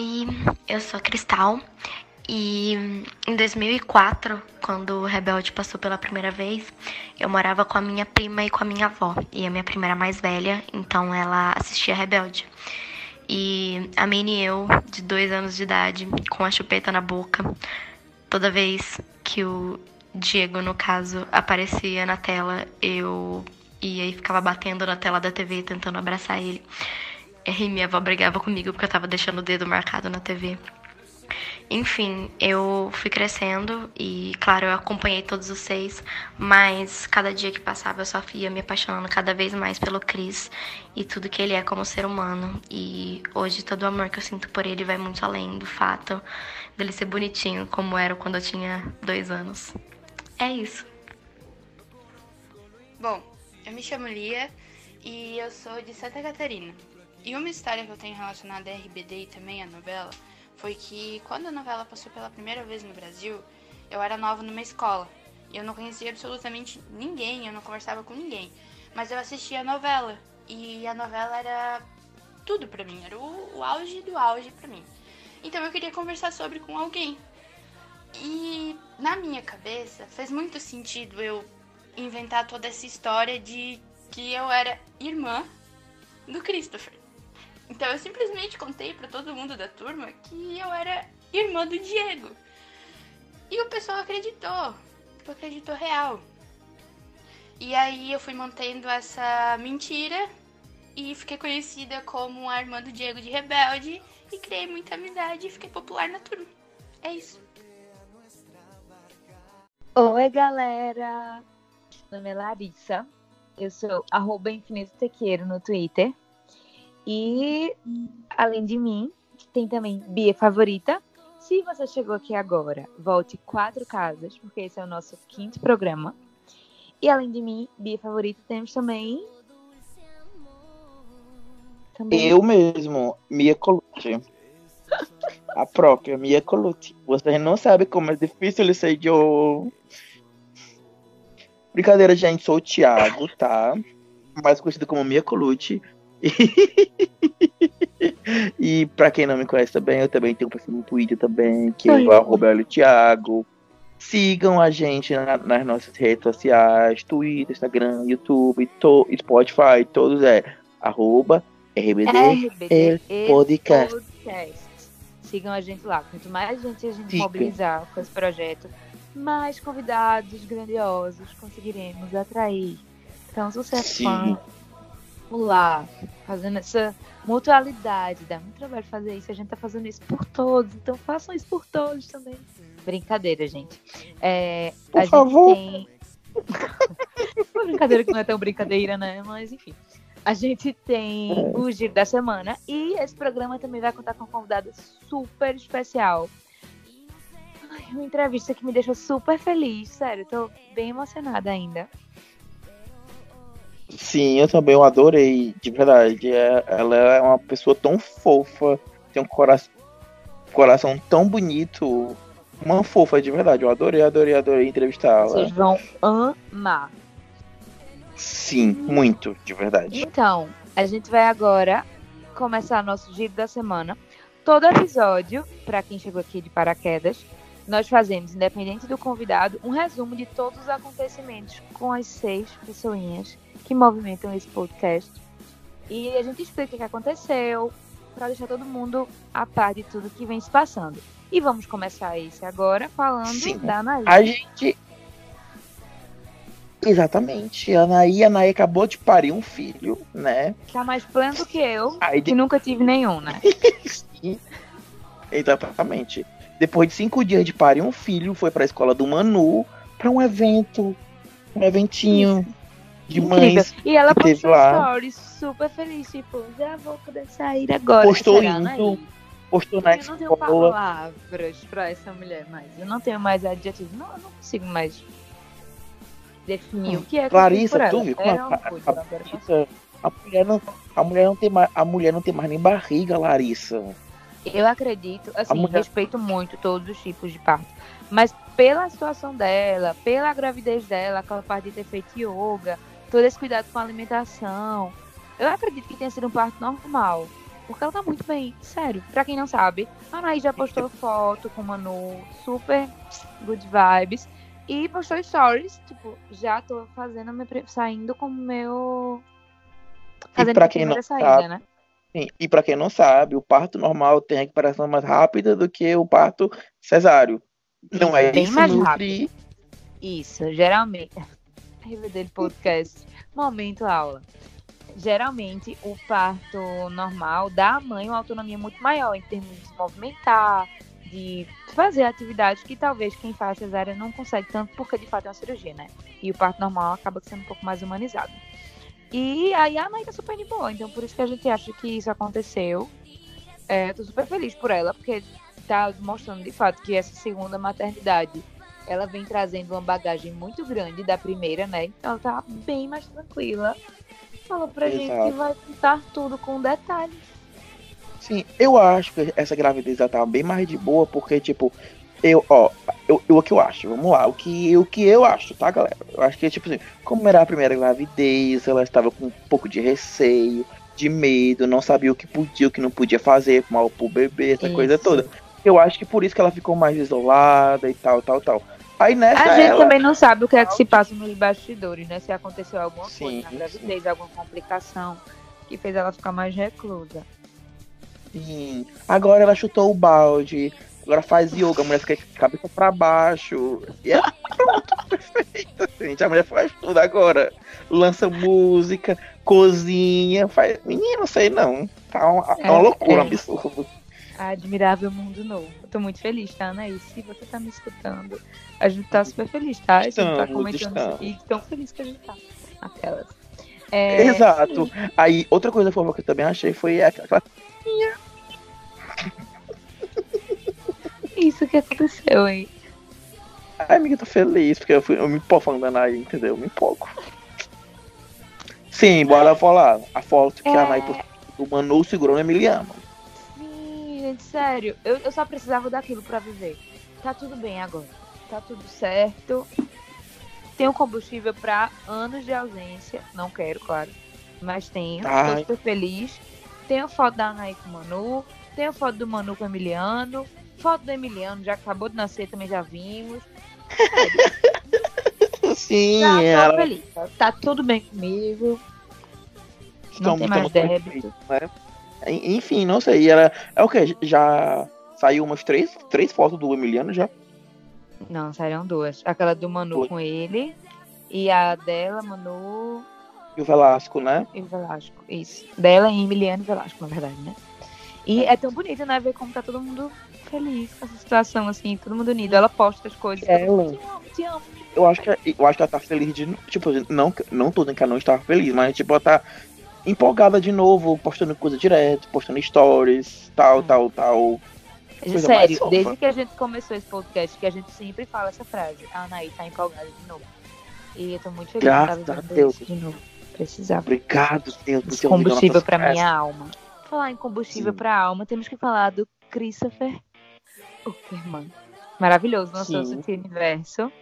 Oi, eu sou Cristal e em 2004, quando o Rebelde passou pela primeira vez, eu morava com a minha prima e com a minha avó. E a minha prima era mais velha, então ela assistia Rebelde. E a Minnie e eu, de dois anos de idade, com a chupeta na boca, toda vez que o Diego, no caso, aparecia na tela, eu ia e ficava batendo na tela da TV tentando abraçar ele. E minha avó brigava comigo porque eu tava deixando o dedo marcado na TV. Enfim, eu fui crescendo e, claro, eu acompanhei todos os seis, mas cada dia que passava eu só ia me apaixonando cada vez mais pelo Chris e tudo que ele é como ser humano. E hoje todo o amor que eu sinto por ele vai muito além do fato dele ser bonitinho, como era quando eu tinha dois anos. É isso. Bom, eu me chamo Lia e eu sou de Santa Catarina. E uma história que eu tenho relacionada a RBD e também a novela foi que quando a novela passou pela primeira vez no Brasil, eu era nova numa escola. Eu não conhecia absolutamente ninguém, eu não conversava com ninguém. Mas eu assistia a novela. E a novela era tudo pra mim, era o, o auge do auge pra mim. Então eu queria conversar sobre com alguém. E na minha cabeça fez muito sentido eu inventar toda essa história de que eu era irmã do Christopher. Então eu simplesmente contei para todo mundo da turma que eu era irmã do Diego. E o pessoal acreditou. Tipo, acreditou real. E aí eu fui mantendo essa mentira e fiquei conhecida como a irmã do Diego de Rebelde e criei muita amizade e fiquei popular na turma. É isso. Oi, galera! Meu nome é Larissa. Eu sou arroba infinito tequeiro no Twitter. E, além de mim, tem também Bia Favorita. Se você chegou aqui agora, volte quatro casas, porque esse é o nosso quinto programa. E, além de mim, Bia Favorita, temos também... também... Eu mesmo, Mia Colucci. A própria Mia Colucci. Você não sabe como é difícil ser eu. Brincadeira, gente. Sou o Thiago, tá? Mais conhecido como Mia Colucci. e para quem não me conhece também, eu também tenho um perfil no Twitter também, que é o arroba Thiago. Sigam a gente na, nas nossas redes sociais, Twitter, Instagram, YouTube, to, Spotify, todos é arroba RBD, RBD podcast. podcast. Sigam a gente lá. Quanto mais gente a gente Siga. mobilizar com esse projeto, mais convidados grandiosos conseguiremos atrair. Então, se você é fã lá, fazendo essa mutualidade. Dá muito trabalho fazer isso. A gente tá fazendo isso por todos, então façam isso por todos também. Brincadeira, gente. É, por favor. Tem... Uma brincadeira que não é tão brincadeira, né? Mas enfim. A gente tem é. o Giro da Semana e esse programa também vai contar com uma convidada super especial. Ai, uma entrevista que me deixou super feliz, sério, tô bem emocionada ainda. Sim, eu também eu adorei, de verdade. É, ela é uma pessoa tão fofa, tem um coração, coração tão bonito. Uma fofa, de verdade. Eu adorei, adorei, adorei entrevistá-la. Vocês vão amar. Sim, muito, de verdade. Então, a gente vai agora começar nosso giro da semana. Todo episódio, para quem chegou aqui de paraquedas, nós fazemos, independente do convidado, um resumo de todos os acontecimentos com as seis pessoinhas que movimentam esse podcast. E a gente explica o que aconteceu, para deixar todo mundo a par de tudo que vem se passando. E vamos começar esse agora falando Sim. da Anaí. A gente. Exatamente. A Anaí, a Anaí acabou de parir um filho, né? Tá mais pleno do que eu, Aí que de... nunca tive nenhum, né? Sim. Exatamente. Depois de cinco dias de parir um filho, foi para a escola do Manu para um evento, um eventinho. Isso de mães. E ela postou stories super feliz, tipo, já vou poder sair agora. Postou indo, postou na Eu não tenho palavras pra essa mulher mais. Eu não tenho mais adjetivos. Não, eu não consigo mais definir hum. o que é Clarissa, tu viu como a, a, a, a, mulher não, a mulher não tem mais, a mulher não tem mais nem barriga, Larissa. Eu acredito, assim, mulher... respeito muito todos os tipos de parto. Mas pela situação dela, pela gravidez dela, aquela parte de ter feito yoga, todo esse cuidado com a alimentação. Eu acredito que tenha sido um parto normal. Porque ela tá muito bem, sério. Pra quem não sabe, a Anaí já postou foto com o Manu, super good vibes. E postou stories, tipo, já tô fazendo, saindo como meu... Fazendo pra a quem não saída, sabe, né? Sim, E pra quem não sabe, o parto normal tem recuperação mais rápida do que o parto cesáreo. Não é Bem isso, mais Nutri? Isso, geralmente. RBD Podcast, momento aula. Geralmente, o parto normal dá à mãe uma autonomia muito maior em termos de se movimentar, de fazer atividades que talvez quem faz cesárea não consegue tanto, porque de fato é uma cirurgia, né? E o parto normal acaba sendo um pouco mais humanizado. E aí a mãe tá super de boa, então por isso que a gente acha que isso aconteceu. É, tô super feliz por ela, porque tá mostrando de fato que essa segunda maternidade ela vem trazendo uma bagagem muito grande da primeira, né? Então ela tá bem mais tranquila. Falou pra gente que Exato. vai contar tudo com detalhes. Sim, eu acho que essa gravidez ela tava bem mais de boa, porque, tipo, eu, ó, eu, eu- o que eu acho, vamos lá, o que, o que eu acho, tá, galera? Eu acho que, tipo assim, como era a primeira gravidez, ela estava com um pouco de receio, de medo, não sabia o que podia, o que não podia fazer, mal pro bebê, essa coisa Isso. toda. Eu acho que por isso que ela ficou mais isolada e tal, tal, tal. Aí nessa A gente ela, também não sabe o que é que se passa nos bastidores, né? Se aconteceu alguma Sim, coisa na sim. gravidez, alguma complicação que fez ela ficar mais reclusa. Sim. Agora ela chutou o balde. Agora faz yoga, a mulher fica cabeça pra baixo. E é pronto, perfeito. Gente, a mulher faz tudo agora. Lança música, cozinha, faz. Menino, não sei não. Tá uma, é uma É, loucura, um é. absurdo. Admirável Mundo Novo. Eu tô muito feliz, tá, Anaís? Se você tá me escutando, a gente tá super feliz, tá? A gente tá Estamos, comentando isso estamos. aqui, tão feliz que a gente tá. Aquelas. É, Exato. sim. Aí, outra coisa fofa que eu também achei foi aquela. Isso que aconteceu, hein? Ai, amiga, tô feliz, porque eu, fui, eu me empolgo da Anaí, entendeu? Eu me empolgo. Sim, bora falar. A foto que a É. Anaí postou, o Manu segurou no Emiliano. Sim, gente, sério. Eu, eu só precisava daquilo pra viver. Tá tudo bem agora. Tá tudo certo. Tenho combustível pra anos de ausência. Não quero, claro. Mas tenho. Ai. Tô super feliz. Tenho foto da Anaí com o Manu. Tenho foto do Manu com o Emiliano. Foto do Emiliano, já acabou de nascer, também já vimos. Sim, Já tô ela feliz. Tá, tá tudo bem comigo. Não tem mais débito. né? En- Enfim, não sei. Ela, é o que? Já saiu umas três, três fotos do Emiliano já? Não, saíram duas. Aquela do Manu Foi. com ele. E a dela, Manu E o Velasco, né? e o Velasco. Isso. Dela e Emiliano e Velasco, na verdade, né? E é tão bonito, né? Ver como tá todo mundo feliz com essa situação, assim, todo mundo unido. Ela posta as coisas. É, ela- te amo, te amo. Eu acho que, eu acho que ela tá feliz de. Tipo, não, não tô dizendo que ela não estava feliz, mas tipo, ela tá empolgada de novo, postando coisa direto, postando stories, tal, Hum. tal, tal. Coisa Sério, desde que a gente começou esse podcast, que a gente sempre fala essa frase. A Anaí tá empolgada de novo. E eu tô muito feliz Graças de estar a Deus. de novo. Precisava. Obrigado, Deus, por ter combustível preces. minha alma. Falar em combustível Sim. pra alma, temos que falar do Christopher Uckerman. Maravilhoso, lançou Sim. universo.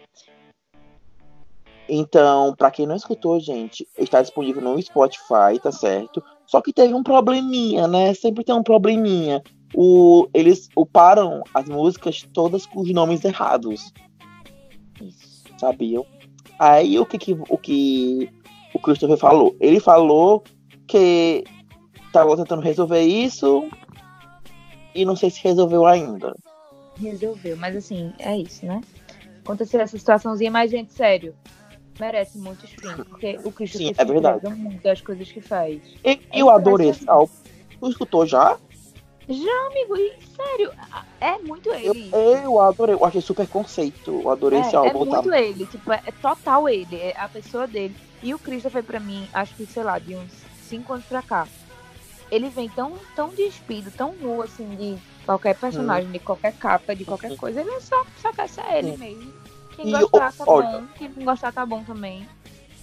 Então, pra quem não escutou, gente, está disponível no Spotify, tá certo? Só que teve um probleminha, né? Sempre tem um probleminha. O, eles uparam as músicas todas com os nomes errados, Isso. sabiam? Aí o que, que o que o Christopher falou? Ele falou que tava tentando resolver isso e não sei se resolveu ainda. Resolveu, mas assim, é isso, né? Aconteceu essa situaçãozinha, mas, gente, sério, merece muito stream, porque o Christopher Sim, é verdade. muito das coisas que faz. E, eu adorei esse álbum. Tu escutou já? Já, amigo, e sério, é muito Eu, ele. eu adorei, eu achei super conceito. Eu adorei esse É, é álbum. tá? muito ele, tipo, é, é total ele, é a pessoa dele. E o Christopher, pra mim, acho que, sei lá, de uns 5 anos pra cá, ele vem tão, tão despido, tão nu, assim, de qualquer personagem, de qualquer capa, de qualquer coisa. Ele é só, só quer ser ele Hum. mesmo. Quem E gostar, tá olha- bom. Quem não gostar, tá bom também.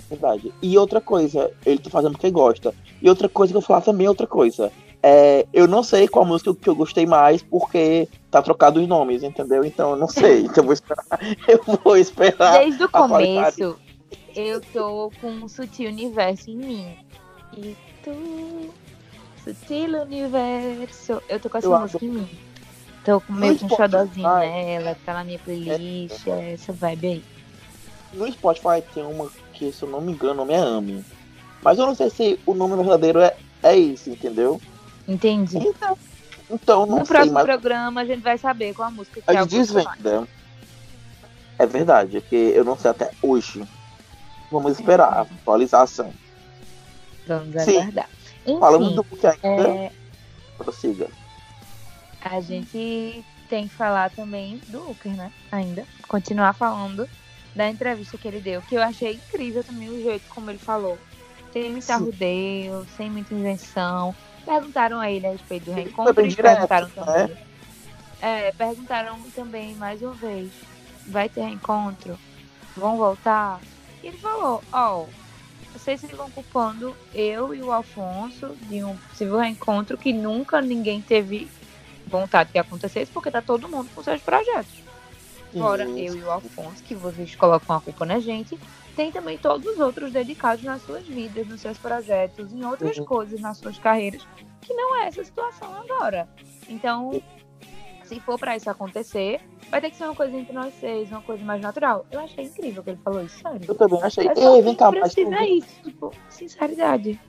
Verdade. E outra coisa, ele tá fazendo porque gosta. E outra coisa que eu vou falar também é outra coisa. É, eu não sei qual música que eu gostei mais, porque tá trocado os nomes, entendeu? Então eu não sei. Então eu vou esperar. Eu vou esperar. Desde o começo, eu tô com um sutil universo em mim. E tu Sutil Universo. Eu tô com essa Eu música em mim. Tô com meio com um xodozinho nela, tá na minha playlist, é essa vibe aí. No Spotify tem uma que, se eu não me engano, o nome é Ami. Mas eu não sei se o nome verdadeiro é, é esse, entendeu? Entendi. Então, então não No sei, próximo mas programa a gente vai saber qual a música que a é gente gosto mais. desvenda. É verdade, é que eu não sei até hoje. Vamos esperar a atualização. Vamos Sim. Enfim, Falando do que ainda, é, prossiga. a gente tem que falar também do Uker, né? Ainda. Continuar falando da entrevista que ele deu, que eu achei incrível também o jeito como ele falou. Sem muito arrudeio, sem muita invenção. Perguntaram a ele a respeito do Foi reencontro bem e direto, perguntaram né? também. É, perguntaram também mais uma vez. Vai ter reencontro? Vão voltar? E ele falou, ó, vocês ficam culpando eu e o Alfonso de um possível reencontro que nunca ninguém teve vontade que acontecesse, porque tá todo mundo com seus projetos. Fora Isso. eu e o Alfonso, que vocês colocam a culpa na gente, tem também todos os outros dedicados nas suas vidas, nos seus projetos, em outras Uhum. coisas, nas suas carreiras, que não é essa situação agora. Então, se for pra isso acontecer, vai ter que ser uma coisa entre nós seis, uma coisa mais natural. Eu achei incrível que ele falou isso, sério. Eu também achei. Ei, vem cá, quem mas tu precisa isso, tipo, sinceridade.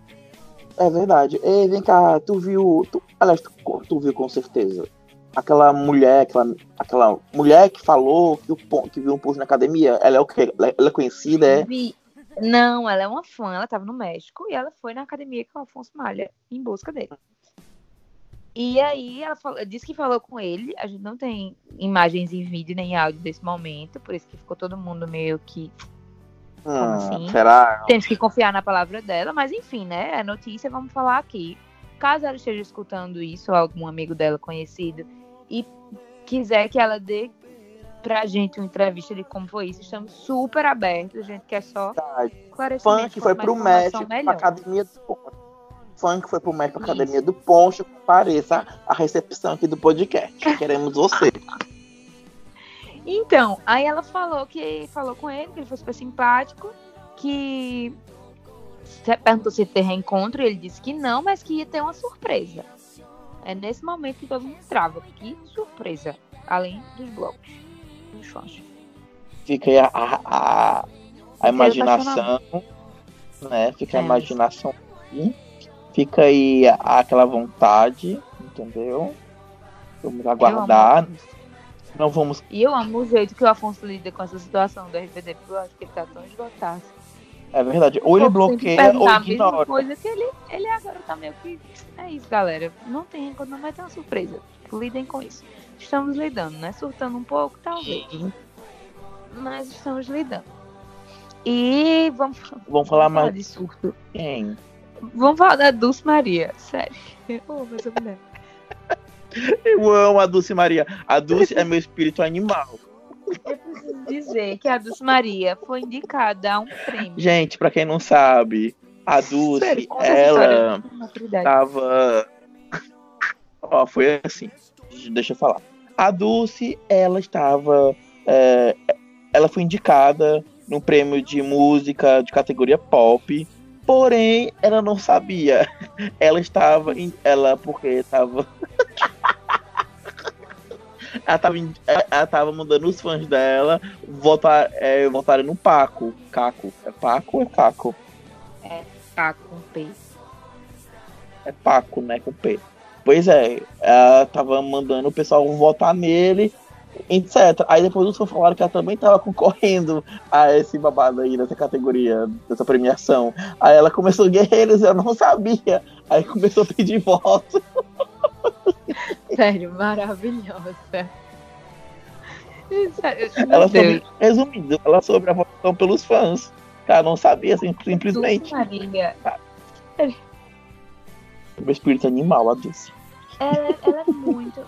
É verdade. Ei, vem cá, tu viu. Tu, aliás, tu, tu viu com certeza. Aquela mulher, aquela, aquela mulher que falou que, o, que viu um post na academia, ela é o quê? Ela, é conhecida, é? Vi- Não, ela é uma fã, ela tava no México e ela foi na academia com o Alfonso Malha em busca dele. E aí ela falou, disse que falou com ele, a gente não tem imagens em vídeo nem áudio desse momento, por isso que ficou todo mundo meio que Hum, assim? Será? temos que confiar na palavra dela, mas enfim, né? É notícia, vamos falar aqui. Caso ela esteja escutando isso, ou algum amigo dela conhecido, e quiser que ela dê pra gente uma entrevista de como foi isso, estamos super abertos, a gente quer só Verdade. Funk foi pro México, pra academia do. Funk foi pro Isso. academia do Poncho. Pareça a recepção aqui do podcast. Queremos você. Então, aí ela falou que falou com ele, que ele foi super simpático, que se- perguntou se ia ter reencontro, e ele disse que não, mas que ia ter uma surpresa. É nesse momento que todo mundo trava. Que surpresa. Além dos blocos. Dos fãs. Fica aí a, a, a, a imaginação, né? Fica a É. imaginação aí. Fica aí aquela vontade, entendeu? Vamos aguardar. Não vamos. E eu amo o jeito que o Afonso lida com essa situação do RPD, porque eu acho que ele tá tão esgotado. É verdade. Ou ele bloqueia ou perguntar a mesma ignora. coisa que ele, ele agora tá meio que. É isso, galera. Não tem não vai ter uma surpresa. Tipo, lidem com isso. Estamos lidando, né? Surtando um pouco, talvez. Mas estamos lidando. E vamos, Vamos falar mais de surto. quem? Vamos falar da Dulce Maria. Sério. Eu amo essa mulher. Eu amo a Dulce Maria. A Dulce é meu espírito animal. Eu preciso dizer que a Dulce Maria foi indicada a um prêmio. Gente, pra quem não sabe, a Dulce, Sério, ela tava. Ó, foi assim. Deixa eu falar. A Dulce, ela estava. é, ela foi indicada no prêmio de música de categoria pop. Porém, ela não sabia. Ela estava. em- Ela, porque estava. ela estava, em- ela ela tava mandando os fãs dela votar, é, votarem no Paco. Caco. É Paco ou é Caco? Tá com P. É Paco, né? Com P. Pois é, ela tava mandando o pessoal votar nele, etc. Aí depois os fãs falaram que ela também tava concorrendo a esse babado aí, dessa categoria, dessa premiação. Aí ela começou guerreiros, eu não sabia. Aí começou a pedir voto. Sério, maravilhosa. Sério, Ela meu soube, resumindo, ela soube a votação pelos fãs. Ela não sabia, sim- simplesmente. Maria, O espírito animal, a Dulce. ela, ela é muito.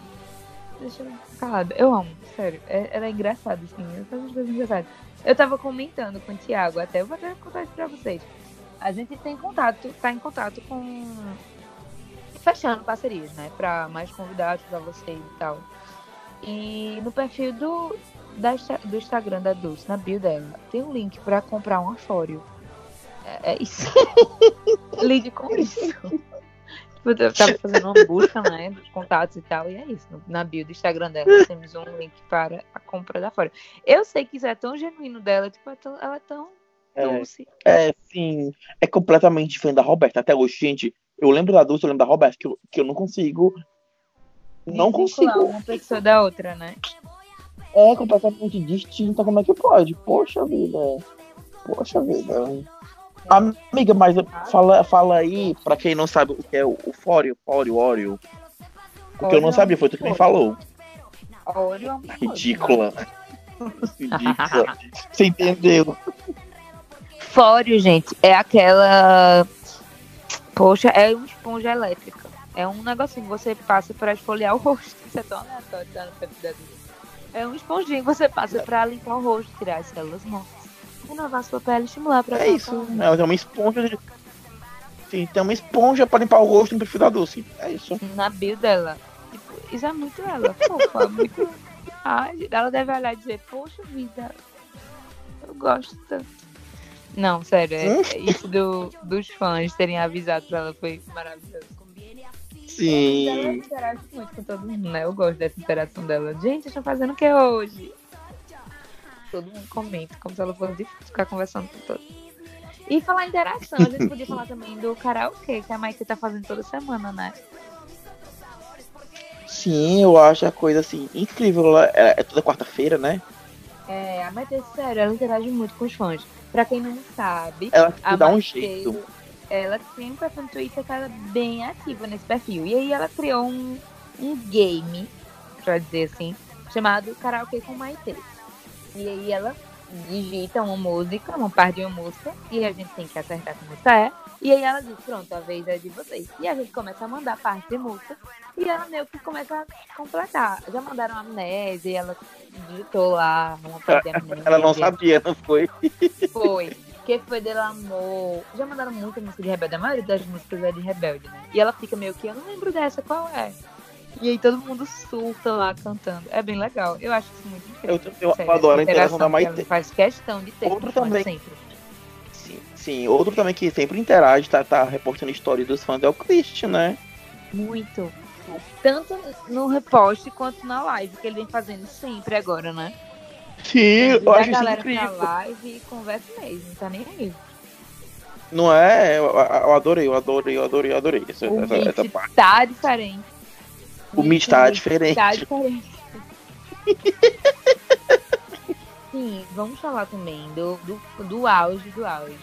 Deixa eu calada. Eu amo, sério. É- Ela é engraçada, assim. Umas coisas engraçadas. Eu tava comentando com o Thiago, até eu vou até contar isso pra vocês. A gente tem contato, tá em contato com. Fechando parcerias, né? Pra mais convidados pra vocês e tal. E no perfil do, da, do Instagram da Dulce, na bio dela, tem um link pra comprar um afório. É, é isso. Lide com isso. Eu tava fazendo uma busca, né, dos contatos e tal, e é isso. Na bio do Instagram dela temos um link para a compra da Fora. Eu sei que isso é tão genuíno dela, tipo, é tão- ela é tão doce. É, sim. É completamente diferente da Roberta. Até hoje, gente, eu lembro da Dulce, eu lembro da Roberta, que eu, que eu não consigo. Não consigo. uma pessoa da outra, né? É completamente distinta. Como é que pode? Poxa vida. Poxa vida. Amiga, mas fala, fala aí, pra quem não sabe o que é o, o Fóreo, Fóreo, Oreo. Porque eu não Oreo sabia, foi tu que me falou. Oreo é né? Ridícula. Ridícula. Você entendeu? Fóreo, gente, é aquela. Poxa, é uma esponja elétrica. É um negocinho que você passa pra esfoliar o rosto. Isso é tão aleatório, tá. É um esponjinho que você passa pra limpar o rosto, tirar as células mortas. Renovar sua pele, estimular pra É isso. É, tem uma esponja. De... Sim, tem uma esponja pra limpar o rosto no perfil da Dulce. É isso. Na bio dela. Tipo, isso é muito ela, fofa, muito. Ai, ela deve olhar e dizer, poxa vida, eu gosto tanto. Não, sério, é, Hum? é isso do, dos fãs terem avisado pra ela foi maravilhoso. Ela Sim. interage muito com todo mundo, né? Eu gosto dessa interação dela. Gente, estão fazendo o que hoje? Todo mundo comenta, como se ela fosse ficar conversando com todos. E falar em interação, a gente podia falar também do karaokê, que a Maite tá fazendo toda semana, né? Sim, eu acho a coisa assim incrível. Ela É, é toda quarta-feira, né? É, a Maite, sério, ela interage muito com os fãs. Pra quem não sabe, Ela a dá um Maite, jeito. ela tem um perfil no Twitter que ela é bem ativa nesse perfil. E aí ela criou um, um game, pra dizer assim, chamado Karaokê com Maite. E aí ela digita uma música, uma parte de uma música, e a gente tem que acertar que música é. E aí ela diz, pronto, a vez é de vocês. E a gente começa a mandar parte de música, e ela meio que começa a completar. Já mandaram amnésia, e ela digitou lá uma parte de amnésia. Ela não sabia, não foi? Foi. Que foi dele amor. Já mandaram muita música de Rebelde. A maioria das músicas é de Rebelde, né? E ela fica meio que, eu não lembro dessa, qual é? E aí todo mundo surta lá cantando. É bem legal. Eu acho isso muito incrível. Eu, eu Sério, adoro a interação da Maite. faz questão de ter Outro também. sempre. Sim, sim, outro também que sempre interage, tá, tá repostando história dos fãs é o Christian, né? Muito. Tanto no repost quanto na live, que ele vem fazendo sempre agora, né? Sim, eu acho a isso galera pra incrível. live e conversa mesmo, não tá nem aí. Não é? Eu, eu adorei, eu adorei, eu adorei, eu adorei essa, O essa, essa parte. tá diferente. O Meet tá diferente. Tá diferente. Sim, vamos falar também do, do, do auge do auge.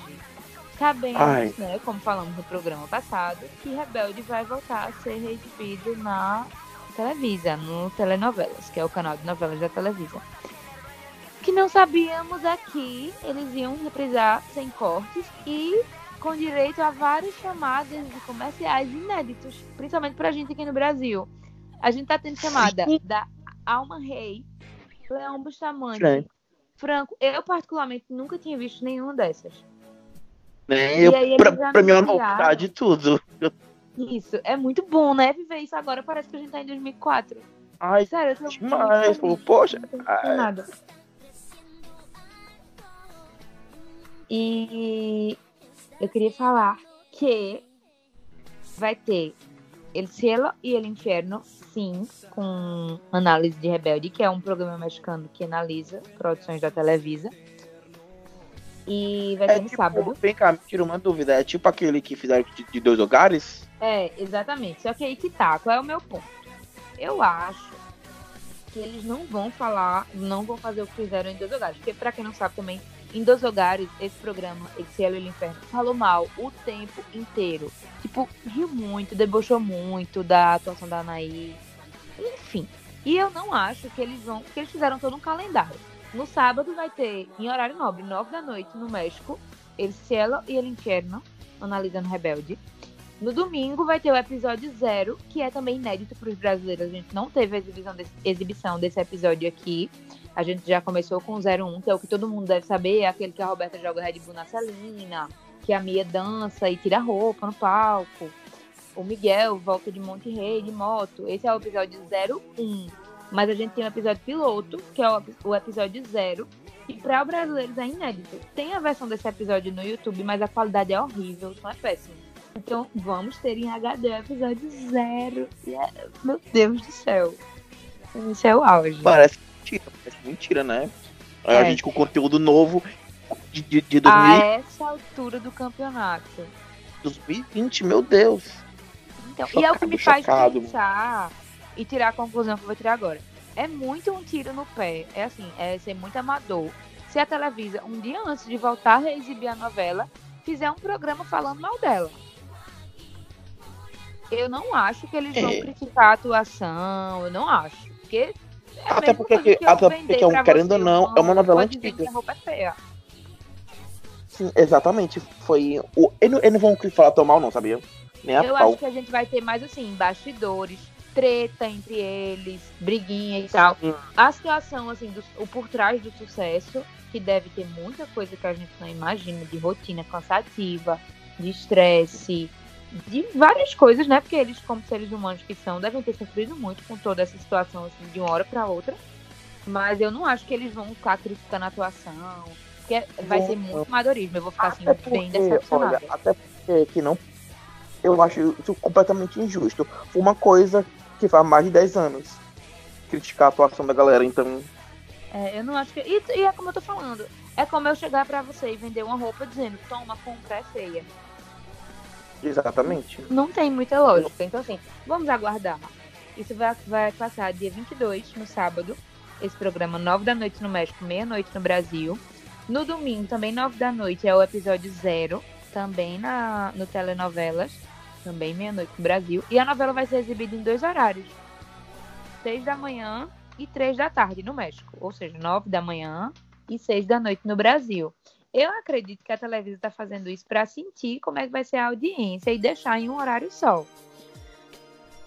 Sabemos, Ai. né, como falamos no programa passado, que Rebelde vai voltar a ser exibido na Televisa, no Telenovelas, que é o canal de novelas da Televisa. Que não sabíamos é que eles iam reprisar sem cortes e com direito a várias chamadas de comerciais inéditos, principalmente pra gente aqui no Brasil. A gente tá tendo chamada da Alma Rei, Leão Bustamante, Franco. Franco. Eu, particularmente, nunca tinha visto nenhuma dessas. Né? E Eu, aí pra, pra mim é uma novidade de tudo. Isso, é muito bom, né? Viver isso agora parece que a gente tá em 2004. Ai, Sério, eu tô demais, pô, poxa, ai. emocionada. E eu queria falar que vai ter El Cielo e El Inferno, sim, com análise de Rebelde, que é um programa mexicano que analisa produções da Televisa. E vai é ter no tipo, sábado. vem cá, me tira uma dúvida. É tipo aquele que fizeram de, de dois lugares? É, exatamente. Só que aí que tá, qual é o meu ponto? Eu acho que eles não vão falar, não vão fazer o que fizeram em Dois Lugares. Porque, pra quem não sabe também, em Dois Lugares, esse programa, esse Cielo e o Inferno, falou mal o tempo inteiro. Tipo, riu muito, debochou muito da atuação da Anaí. Enfim. E eu não acho que eles vão. Porque eles fizeram todo um calendário. No sábado vai ter, em horário nobre, nove da noite, no México, El Cielo e El Inferno, analisando Rebelde. No domingo vai ter o episódio zero, que é também inédito para os brasileiros. A gente não teve a exibição desse, exibição desse episódio aqui. A gente já começou com o 01, que é o que todo mundo deve saber, é aquele que a Roberta joga Red Bull na Celina, que a Mia dança e tira roupa no palco. O Miguel volta de Monte Rei de moto. Esse é o episódio 01. Mas a gente tem um episódio piloto, que é o, o episódio zero. E para os brasileiros é inédito. Tem a versão desse episódio no YouTube, mas a qualidade é horrível, o som é péssimo. Então vamos ter em HD o episódio zero. E é... Meu Deus do céu. Isso é o auge. Parece mentira, parece mentira, né? É. A gente com conteúdo novo de, de, de 2000... A essa altura do campeonato. 2020, meu Deus. Então, chocado, e é o que me faz chocado. pensar e tirar a conclusão que eu vou tirar agora. É muito um tiro no pé. É assim, é ser muito amador. Se a Televisa, um dia antes de voltar a reexibir a novela, fizer um programa falando mal dela. Eu não acho que eles vão é. criticar a atuação, eu não acho. Porque é até porque, que, até porque é um, querendo ou não, é uma novela antiga. é. Sim, exatamente. Foi. O, eles, eles não vão falar tão mal, não, sabia? Nem eu acho que a gente vai ter mais assim, bastidores, treta entre eles, briguinha e tal. A situação, assim, do, o por trás do sucesso, que deve ter muita coisa que a gente não imagina, de rotina cansativa, de estresse, de várias coisas, né? Porque eles, como seres humanos que são, devem ter sofrido muito com toda essa situação, assim, de uma hora para outra. Mas eu não acho que eles vão ficar criticando a atuação, porque vai ser muito amadorismo. Eu vou ficar, assim, porque, bem decepcionada. Olha, até porque que não... Eu acho isso completamente injusto. Uma coisa que faz mais de 10 anos criticar a atuação da galera, então... É, eu não acho que... E, e é como eu tô falando. É como eu chegar para você e vender uma roupa dizendo, toma, compra, é feia. Exatamente. Não tem muita lógica. Então, assim, vamos aguardar. Isso vai, vai passar dia 22, no sábado. Esse programa, 9 da noite no México, meia-noite no Brasil. No domingo, também 9 da noite, é o episódio zero, também na, no Telenovelas, também meia-noite no Brasil. E a novela vai ser exibida em dois horários: 6 da manhã e 3 da tarde no México. Ou seja, 9 da manhã e 6 da noite no Brasil. Eu acredito que a televisão está fazendo isso para sentir como é que vai ser a audiência e deixar em um horário só.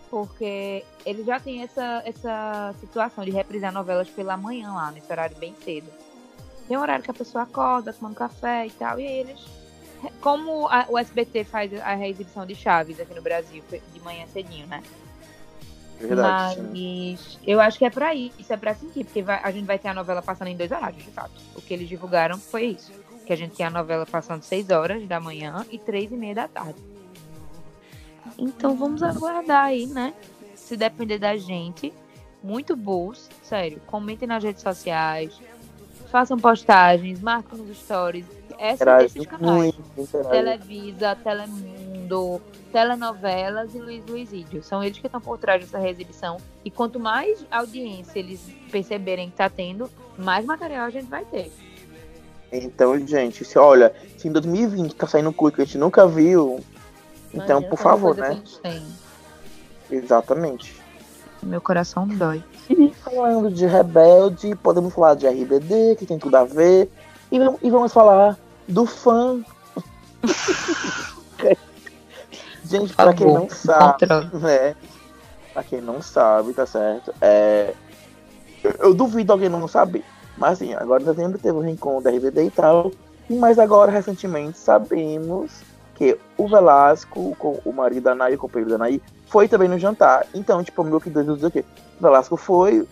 Porque ele já tem essa, essa situação de reprisar novelas pela manhã lá, nesse horário bem cedo. Tem um horário que a pessoa acorda, toma um café e tal, e eles. Como a, o SBT faz a reexibição de Chaves aqui no Brasil, de manhã cedinho, né? Verdade. Mas eu acho que é pra isso é pra sentir, porque vai, a gente vai ter a novela passando em dois horários, de fato. O que eles divulgaram foi isso que a gente tem a novela passando 6 horas da manhã e 3 e meia da tarde. Então vamos aguardar aí, né? Se depender da gente, muito bons, sério. Comentem nas redes sociais, façam postagens, marquem nos stories. Essa, esses canais. Muito, Televisa, Telemundo, telenovelas e Luiz Luizídio. São eles que estão por trás dessa reexibição. E quanto mais audiência eles perceberem que está tendo, mais material a gente vai ter. Então, gente, se olha, se em 2020 tá saindo coisa que a gente nunca viu, então, por favor, né? Exatamente. Meu coração dói. E falando de Rebelde, podemos falar de RBD, que tem tudo a ver. E, e vamos falar do fã. gente, pra quem não sabe, né? Pra quem não sabe, tá certo? É... Eu, eu duvido alguém não saber. Mas assim, agora em dezembro teve o reencontro da RBD e tal. E mais agora, recentemente, sabemos que o Velasco, com o marido da Nay, o companheiro da Nay, foi também no jantar. Então, tipo, meu que Deus o quê? O Velasco foi,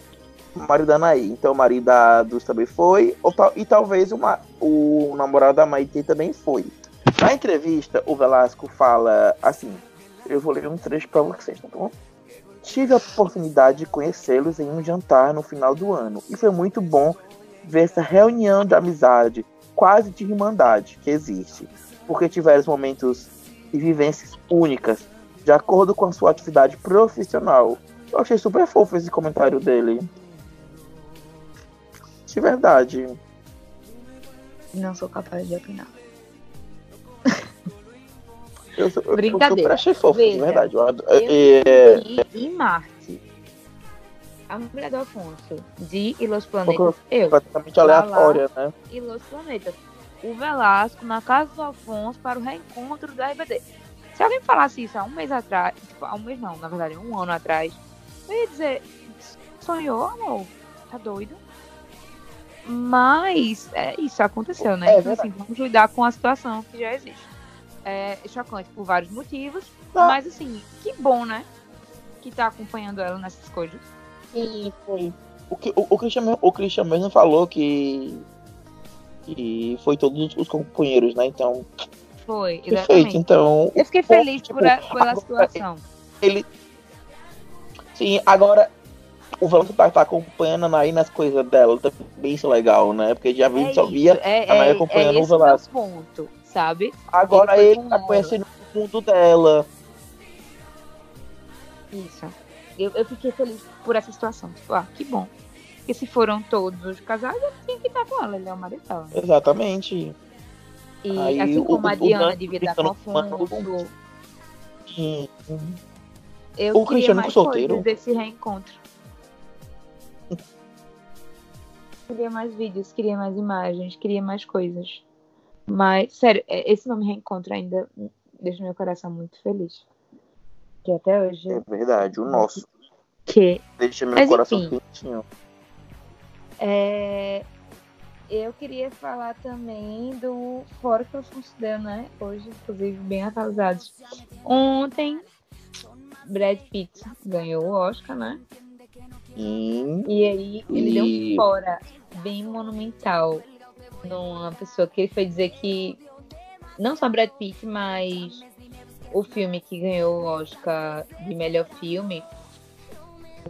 o marido da Nay. Então, o marido da também foi. Ou, e talvez uma, o namorado da Maite também foi. Na entrevista, o Velasco fala assim: eu vou ler um trecho pra vocês, tá bom? Tive a oportunidade de conhecê-los em um jantar no final do ano e foi muito bom ver essa reunião de amizade, quase de irmandade que existe, porque tiveram momentos e vivências únicas, de acordo com a sua atividade profissional. Eu achei super fofo esse comentário dele. De verdade. Não sou capaz de opinar. Eu, eu, Brincadeira. Eu, achei fofo, Veja, de verdade. Eu, eu, é... e Marte a Mulher do Afonso, de E Los Planetas, eu. Completamente aleatória, né? E Los Planetas. O Velasco na casa do Afonso para o reencontro do RBD. Se alguém falasse isso há um mês atrás, tipo, há um mês não, na verdade, um ano atrás, eu ia dizer, sonhou, amor? Tá doido? Mas é, isso aconteceu, né? É, então, assim, vamos lidar com a situação que já existe. É chocante por vários motivos, ah. mas assim, que bom, né? Que tá acompanhando ela nessas coisas. Sim, foi. O, que, o, o, Christian, o Christian mesmo falou que, que foi todos os companheiros, né? Então, Foi, Perfeito, exatamente. então. Eu fiquei feliz tipo, por a- pela agora, situação. Ele. Sim, agora. O Valente tá, tá acompanhando aí nas coisas dela, também isso é legal, né? Porque já vi, É só isso, via é, a é, acompanhando é o esse o Velasco. ponto, sabe? Agora Ele ele tá conhecendo o mundo dela. Isso. Eu, eu fiquei feliz por essa situação. Tipo, ah, que bom. Porque se foram todos os casais, ele tinha que estar com ela, ele é o marido dela. Exatamente. E Aí assim o- como a o Diana Dani devia estar com Sim. eu O Cristiano mais solteiro? desse reencontro. Queria mais vídeos, queria mais imagens, queria mais coisas. Mas, sério, é- esse nome reencontro ainda deixa meu coração muito feliz. Que até hoje. É verdade, o nosso. Que Deixa meu Mas, coração enfim. quentinho. É, eu queria falar também do Fora que eu considero, né? Hoje, inclusive, bem atualizados. Ontem, Brad Pitt ganhou o Oscar, né? Sim. E aí ele deu E- um fora bem monumental numa pessoa que ele foi dizer que não só Brad Pitt, mas o filme que ganhou o Oscar de melhor filme,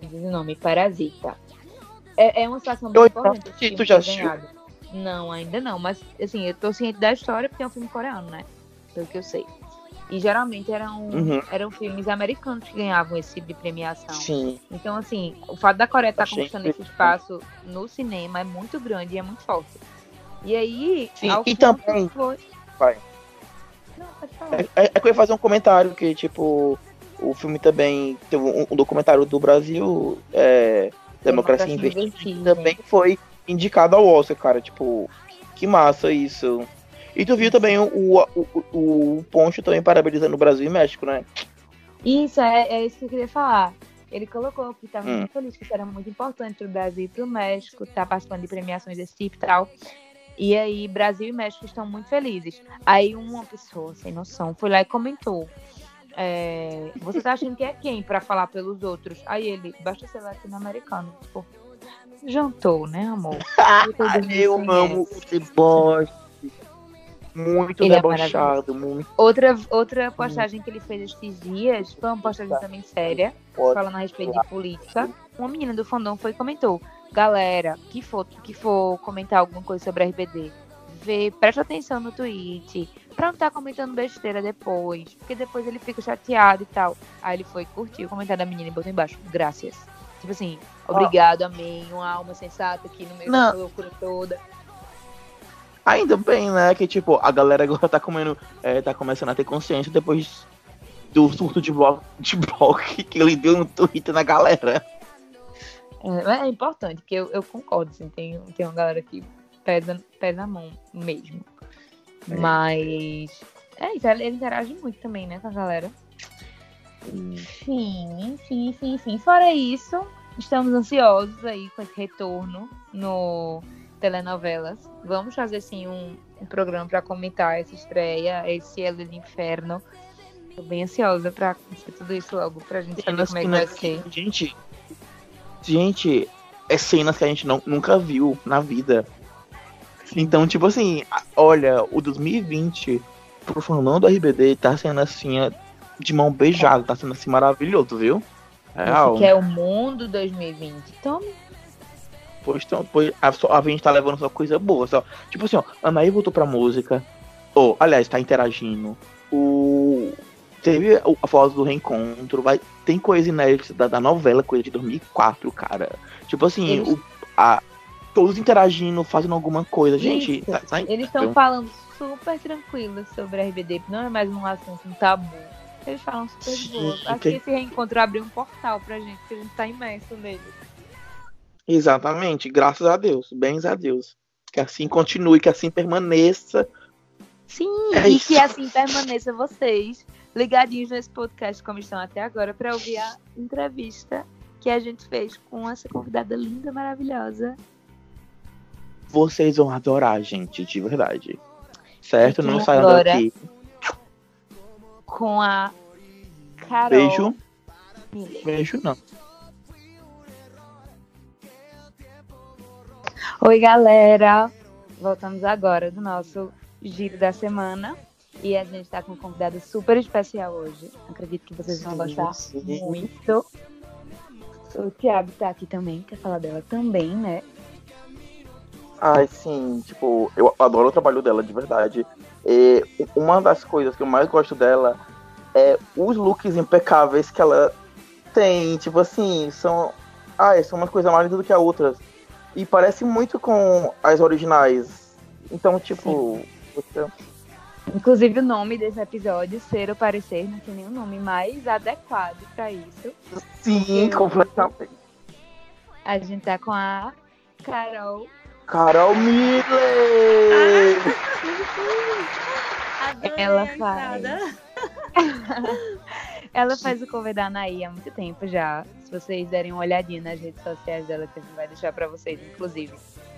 me diz o nome, Parasita. É, é uma situação bem importante. esse tu já assistiu? ganhado. Não, ainda não, mas assim, eu tô ciente da história porque é um filme coreano, né? Pelo que eu sei. E geralmente eram, Uhum. eram filmes americanos que ganhavam esse tipo de premiação. Sim. Então, assim, o fato da Coreia estar Achei conquistando esse espaço no cinema é muito grande e é muito forte. E aí, Sim, e também- foi... Vai. Não, pode falar. É, é que eu ia fazer um comentário que, tipo, o filme também teve um, um documentário do Brasil, é, Democracia Democracia que Vertigem. também foi indicado ao Oscar, cara. Tipo, que massa isso. E tu viu também o, o, o, o Poncho também parabenizando o Brasil e México, né? Isso, é, é isso que eu queria falar. Ele colocou que estava Hum. muito feliz, que isso era muito importante para o Brasil e para o México, estar participando de premiações desse tipo e tal. E aí, Brasil e México estão muito felizes. Aí, uma pessoa sem noção foi lá e comentou: é, Você tá achando que é quem para falar pelos outros? Aí ele, basta ser latino-americano. Tipo, jantou, né, amor? Eu amo o conhece. deboche. Muito Ele é debochado, muito Outra, outra postagem que ele fez esses dias foi uma postagem também séria, falando a respeito de política. Uma menina do fandom foi e comentou: Galera, que for, que for comentar alguma coisa sobre RBD, vê, presta atenção no tweet, pra não estar comentando besteira depois, porque depois ele fica chateado e tal. Aí ele foi curtir o comentário da menina e botou embaixo: Graças. Tipo assim, obrigado, amém, uma alma sensata aqui no meio Não. dessa loucura toda. Ainda bem, né? Que tipo, a galera agora tá comendo. é, tá começando a ter consciência depois do surto de bloco, de bloco que ele deu no Twitter na galera. É, é importante, porque eu, eu concordo, assim, tem, tem uma galera que pesa, pesa a mão mesmo. É. Mas é isso, ele interage muito também, né, com a galera. Enfim, enfim, enfim, enfim. Fora isso, estamos ansiosos aí com esse retorno no telenovelas. Vamos fazer assim um, um programa para comentar essa estreia, esse Elo do Inferno. Tô bem ansiosa pra conhecer tudo isso logo, pra gente saber como é que vai ser. Gente, gente, é cenas que a gente não, nunca viu na vida. Então, tipo assim, olha, o 2020 pro fanão do RBD tá sendo assim, é, de mão beijada, tá sendo assim maravilhoso, viu? Real. Esse que é o mundo 2020. Então, Pois, então, pois a, a gente tá levando só coisa boa. Só. Tipo assim, ó, Anaí voltou pra música. Ou, aliás, tá interagindo. O. Teve a foto do reencontro. Vai, tem coisa inédita da, da novela, coisa de 2004, cara. Tipo assim, Eles- o, a, todos interagindo, fazendo alguma coisa. Gente, tá, tá eles estão falando super tranquilos sobre a RBD, não é mais um assunto, um tabu. Eles falam super de boa. Sim, Acho que esse reencontro abriu um portal pra gente, porque a gente tá imerso nele. Exatamente, graças a Deus, bens a Deus. Que assim continue, que assim permaneça. Sim, É e isso. que assim permaneça vocês ligadinhos nesse podcast como estão até agora para ouvir a entrevista que a gente fez com essa convidada linda, maravilhosa. Vocês vão adorar, gente, de verdade. Certo? Não saiam daqui. Com a Carol Beijo. Miller. Beijo não. Oi, galera! Voltamos agora do nosso giro da semana. E a gente tá com um convidado super especial hoje. Acredito que vocês vão gostar sim. muito. O Thiago tá aqui também, quer falar dela também, né? Ai, sim, tipo, eu adoro o trabalho dela, de verdade. E uma das coisas que eu mais gosto dela é os looks impecáveis que ela tem. Tipo assim, são. Ai, são uma coisa mais linda do que a outras. E parece muito com as originais. Então, tipo. você- Inclusive o nome desse episódio, Ser ou Parecer, não tem nenhum nome mais adequado pra isso. Sim, completamente. A gente tá com a Carol. Carol Miller! Adorei Ela faz. Ela faz o cover da Anaí há muito tempo já. Se vocês derem uma olhadinha nas redes sociais dela, que a gente vai deixar pra vocês, inclusive.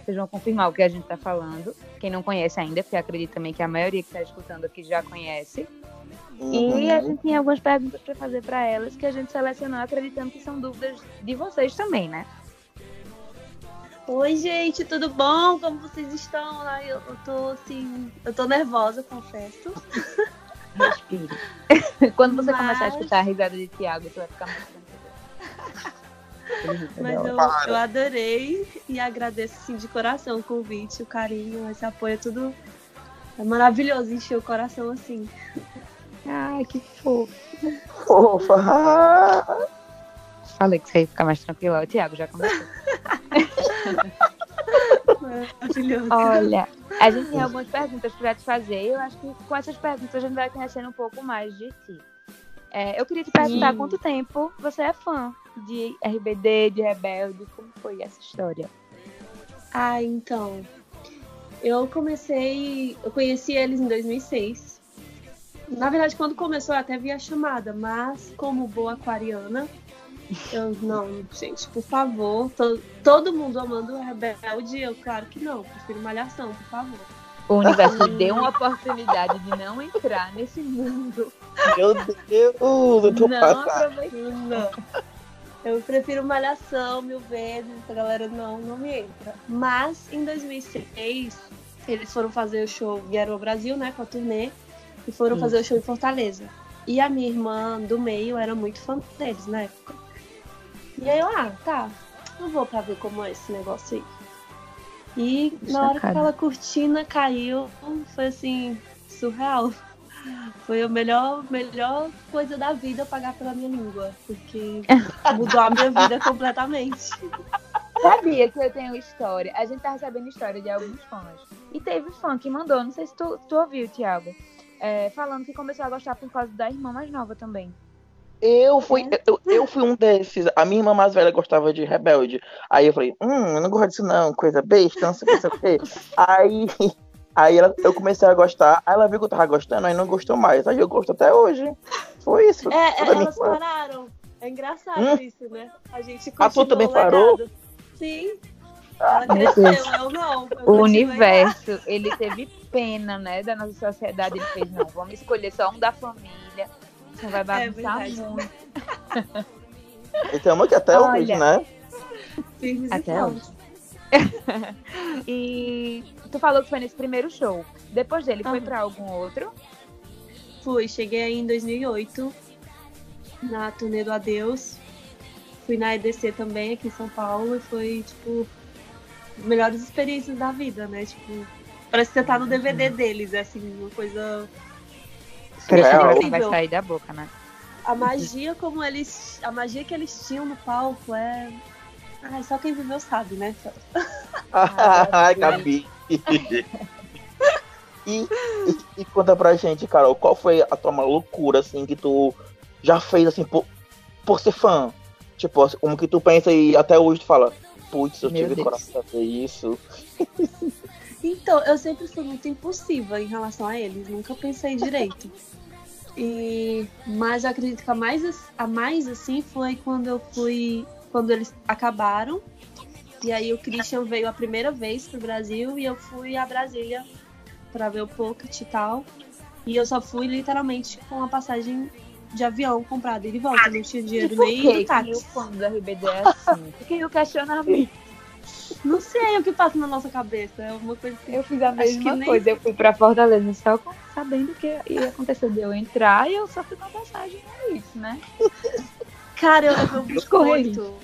Vocês vão confirmar o que a gente tá falando. Quem não conhece ainda, porque acredito também que a maioria que tá escutando aqui já conhece. E a Uhum. gente tem algumas perguntas pra fazer pra elas que a gente selecionou acreditando que são dúvidas de vocês também, né? Oi, gente, tudo bom? Como vocês estão? Ai, eu, eu tô assim. Eu tô nervosa, confesso. Respire. Quando você começar a Mas- escutar a risada de Tiago, você vai ficar muito. Mas eu, Para. eu adorei e agradeço assim, de coração o convite, o carinho, esse apoio, é tudo é maravilhoso encher o coração assim. Ai, que fofo. Fofa! Falei que você ia ficar mais tranquila. O Tiago já começou. Maravilhoso. Olha, a gente tem algumas perguntas pra te fazer. Eu acho que com essas perguntas a gente vai conhecendo um pouco mais de ti. É, eu queria te perguntar Sim. quanto tempo você é fã de RBD, de Rebelde. Como foi essa história? Ah, então. Eu comecei. Eu conheci eles em 2006. Na verdade, quando começou, eu até vi a chamada, mas como boa aquariana, eu não, gente, por favor. to- todo mundo amando o Rebelde, eu, claro que não. Prefiro Malhação, por favor. O universo me deu uma oportunidade de não entrar nesse mundo. Meu Deus, eu tô Não passada. aproveitar. Não. Eu prefiro Malhação mil vezes, essa galera não, não me entra. Mas em 2006, eles foram fazer o show, vieram ao Brasil, né, com a turnê, e foram Isso. fazer o show em Fortaleza. E a minha irmã do meio era muito fã deles na época. E aí eu, ah, tá, eu vou pra ver como é esse negócio aí. E na hora que aquela cortina caiu, foi assim, surreal. Foi a melhor, melhor coisa da vida pagar pela minha língua, porque mudou a minha vida completamente. Sabia que eu tenho história. A gente tá recebendo história de alguns fãs. E teve fã que mandou, não sei se tu, tu ouviu, Thiago. é, falando que começou a gostar por causa da irmã mais nova também. Eu fui, eu, eu fui um desses. A minha irmã mais velha gostava de Rebelde. Aí eu falei, hum, eu não gosto disso não, coisa besta, não sei o que, não sei o que. Aí, aí ela- eu comecei a gostar, aí ela viu que eu tava gostando, aí não gostou mais. Aí eu gosto até hoje. Foi isso. É, é, elas pararam. É engraçado Hum? isso, né? A gente A continuou também o parou? Sim. Ela Meu cresceu, eu não. Eu O universo, ele teve pena, né, da nossa sociedade. Ele fez, não, vamos escolher só um da família. Você vai bagunçar verdade. muito. Então, que até Olha. hoje, né? e Até fortes. E tu falou que foi nesse primeiro show. Depois dele, foi Aham. pra algum outro? Fui, cheguei aí em 2008, na turnê do Adeus. Fui na EDC também, aqui em São Paulo, e foi, tipo, melhores experiências da vida, né? Tipo, parece que você tá no DVD deles, é assim, uma coisa. Parece que vai sair da boca, né? A magia como eles. A magia que eles tinham no palco é. Ai, só quem viveu sabe, né? Ai, Gabi. E, e, e conta pra gente, Carol, qual foi a tua loucura, assim, que tu já fez, assim, por, por ser fã? Tipo, assim, como que tu pensa e até hoje tu fala, putz, eu Meu tive Deus. coragem pra fazer isso. Então, eu sempre fui muito impulsiva em relação a eles, nunca pensei direito. E, mas eu acredito que a mais, a mais assim foi quando eu fui. Quando eles acabaram. E aí o Christian veio a primeira vez pro Brasil e eu fui a Brasília pra ver o Pocket e tal. E eu só fui literalmente com a passagem de avião comprada e de volta. Eu não tinha dinheiro nem do táxi. o fã do RBD é assim? Fiquei o questionamento. Não sei o que passa na nossa cabeça. É uma coisa que Eu fiz a mesma nem- coisa. Eu fui pra Fortaleza só sabendo que ia acontecer de eu entrar e eu só fui com a passagem. É isso, né? Cara, eu levei um Correio.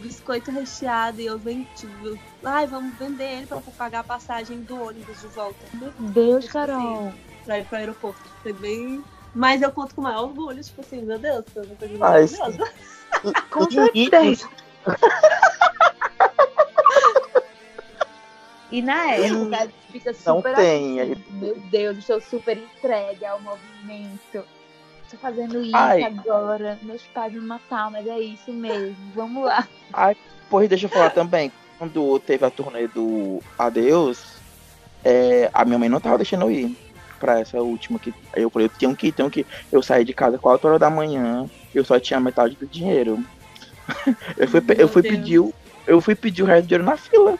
Biscoito. Recheado e eu vendi. eu- Ai, vamos vender ele pra pagar a passagem do ônibus de volta. Meu Deus, Tipo Carol. Pra ir pro aeroporto. Foi bem. Mas eu conto com o maior orgulho, tipo assim, meu Deus, foi uma coisa Ai, maravilhosa. Com certeza. E na época, fica Não super tem, assim, Meu Deus, estou super entregue ao movimento. Estou fazendo isso Ai. agora. Meus pais vão me matar, mas é isso mesmo. Vamos lá. Pois deixa eu falar também. Quando teve a turnê do Adeus, é, a minha mãe não tava deixando eu ir pra essa última que aí eu falei, eu tenho que ir, tenho que ir. Eu saí de casa 4 horas da manhã, eu só tinha metade do dinheiro. eu fui, eu fui Deus. pedir o, eu fui pedir o resto do dinheiro na fila.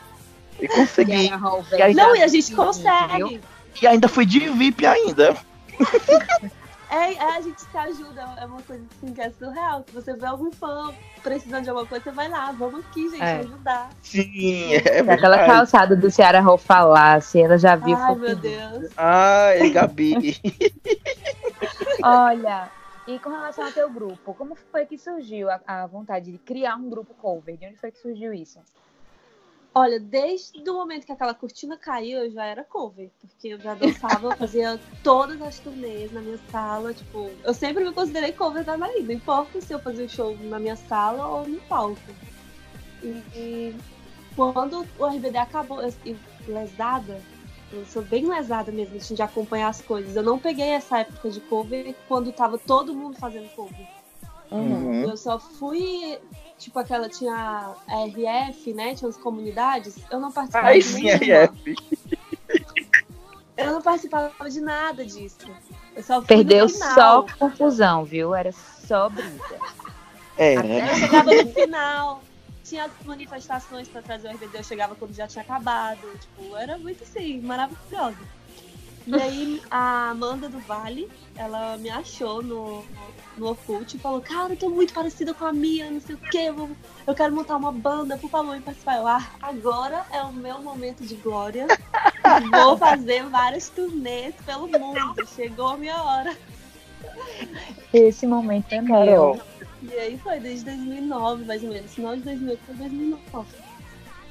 E consegui. E aí- Não, e a gente Viu? consegue. E ainda fui de VIP ainda. É, é, a gente se ajuda, é uma coisa assim que é surreal. Se você vê algum fã precisando de alguma coisa, você vai lá, vamos aqui, gente, É. ajudar. Sim, é Se aquela verdade. calçada do Ceará Hall falasse, ela já viu Ai, meu. Deus. Ai, Gabi. Olha, e com relação ao teu grupo, como foi que surgiu a, a vontade de criar um grupo cover? De onde foi que surgiu isso? Olha, desde o momento que aquela cortina caiu, eu já era cover. Porque eu já dançava, eu fazia todas as turnês na minha sala. Tipo, eu sempre me considerei cover da Maria. Não importa se eu fazia o show na minha sala ou no palco. E, e quando o RBD acabou, eu, eu- lesada, eu sou bem lesada mesmo assim, de acompanhar as coisas. Eu não peguei essa época de cover quando tava todo mundo fazendo cover. Uhum. Eu só fui, tipo, aquela tinha a RF, né? Tinha as comunidades. Eu não participava Ai, de sim. RF. Eu não participava de nada disso. Eu só fui Perdeu só confusão, viu? Era só briga. É, Eu chegava no final. Tinha as manifestações pra trazer o RBD, eu chegava quando já tinha acabado. Tipo, era muito assim, maravilhosa. E aí a Amanda do Vale, ela me achou no, no Orkut e falou, cara, eu tô muito parecida com a Mia, não sei o quê, eu, eu quero montar uma banda, por favor, e participar. Eu, ah, agora é o meu momento de glória. Vou fazer várias turnês pelo mundo. Chegou a minha hora. Esse momento é meu. E aí foi desde 2009, mais ou menos. Final de 2008 foi 2009.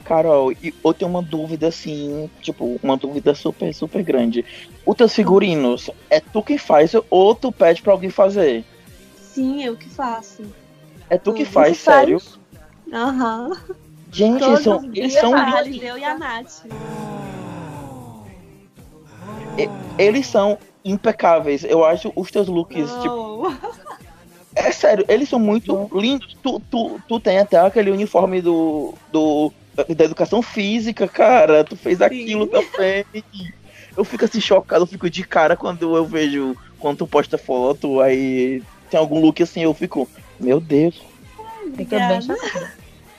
Carol, e eu tenho uma dúvida assim, tipo, uma dúvida super, super grande. Os teus figurinos, é tu que faz ou tu pede pra alguém fazer? Sim, eu que faço. É tu que Uhum. faz, sério? Aham. Gente, Todos eles são, eles são, Alice, eu e a Nath. eles são impecáveis. Eu acho os teus looks, tipo, Não. é sério, eles são muito lindos. Tu, tu, tu tem até aquele uniforme do, do da educação física, cara. Tu fez aquilo também. Eu fico assim chocado, eu fico de cara quando eu vejo quando tu posta foto, aí tem algum look assim, eu fico, meu Deus. Fica bem.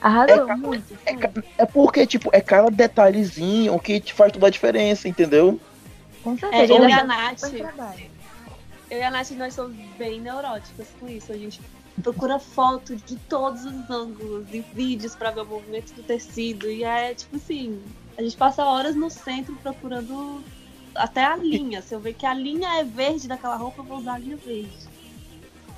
Arrasou É, muito. É, é porque, tipo, é cada detalhezinho que te faz toda a diferença, entendeu? Com É, certeza. eu e a Nath, eu e a Nath, nós somos bem neuróticas com isso. A gente procura foto de todos os ângulos e vídeos pra ver o movimento do tecido. E é tipo assim, a gente passa horas no centro procurando até a linha. Se eu ver que a linha é verde daquela roupa, eu vou usar a linha verde.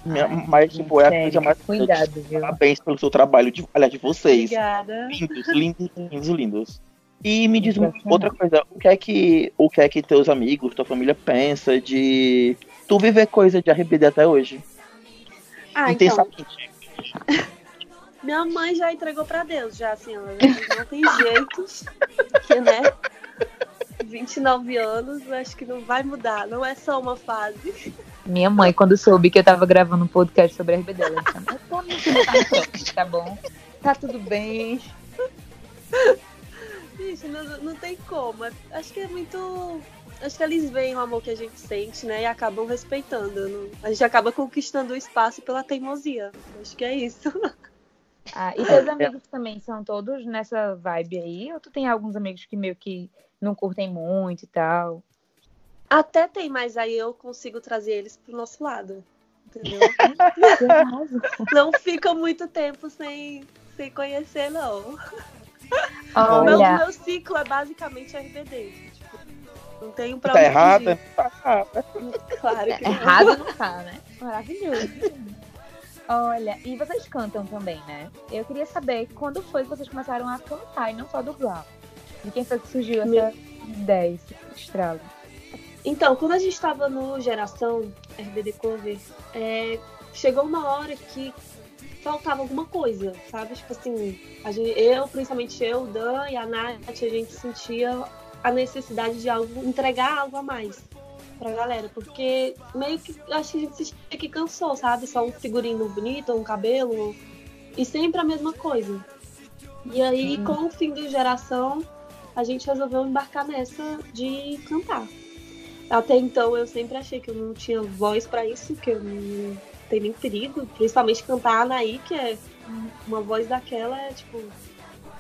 Minha- Mas, tipo, é a Sério, coisa mais. Cuidado, viu? Parabéns pelo seu trabalho, de, aliás, de vocês. Obrigada. Lindos, lindos, lindos, lindos. E me diz uma outra coisa, o que é que o que é que teus amigos, tua família pensa de tu viver coisa de RBD até hoje? Ah, então, Intensamente. minha mãe já entregou pra Deus, já assim, ela não tem jeito, que, né? 29 anos, acho que não vai mudar, não é só uma fase. Minha mãe, quando soube que eu tava gravando um podcast sobre a RBD, ela disse, filha tá tá bom? Tá tudo bem. Gente, não, não tem como. é- Acho que é muito. Acho que eles veem o amor que a gente sente, né? E acabam respeitando. não- A gente acaba conquistando o espaço pela teimosia. Acho que é isso. Ah, e teus amigos também são todos nessa vibe aí? Ou tu tem alguns amigos que meio que não curtem muito e tal? Até tem, mas aí eu consigo trazer eles pro nosso lado. Entendeu? Não fica muito tempo sem, sem conhecer, não. O meu, Olha, meu ciclo é basicamente RBD. Não tenho pra Tá errada? Tá errada. Claro que não. errado não tá, né? Maravilhoso. Olha, e vocês cantam também, né? Eu queria saber quando foi que vocês começaram a cantar e não só dublar. De quem foi que surgiu essa ideia, esse estrago? Então, quando a gente estava no Geração RBD Cover, é, chegou uma hora que faltava alguma coisa, sabe? Tipo assim, a gente, eu, principalmente eu, o Dan e a Nath, a gente sentia a necessidade de algo, entregar algo a mais pra galera, porque meio que acho que a gente se sentia que cansou, sabe? Só um figurino bonito, um cabelo, e sempre a mesma coisa. E aí, com o fim do Geração, a gente resolveu embarcar nessa de cantar. Até então eu sempre achei que eu não tinha voz pra isso, que eu não tenho nem perigo, principalmente cantar Anaí, que é uma voz daquela, é tipo,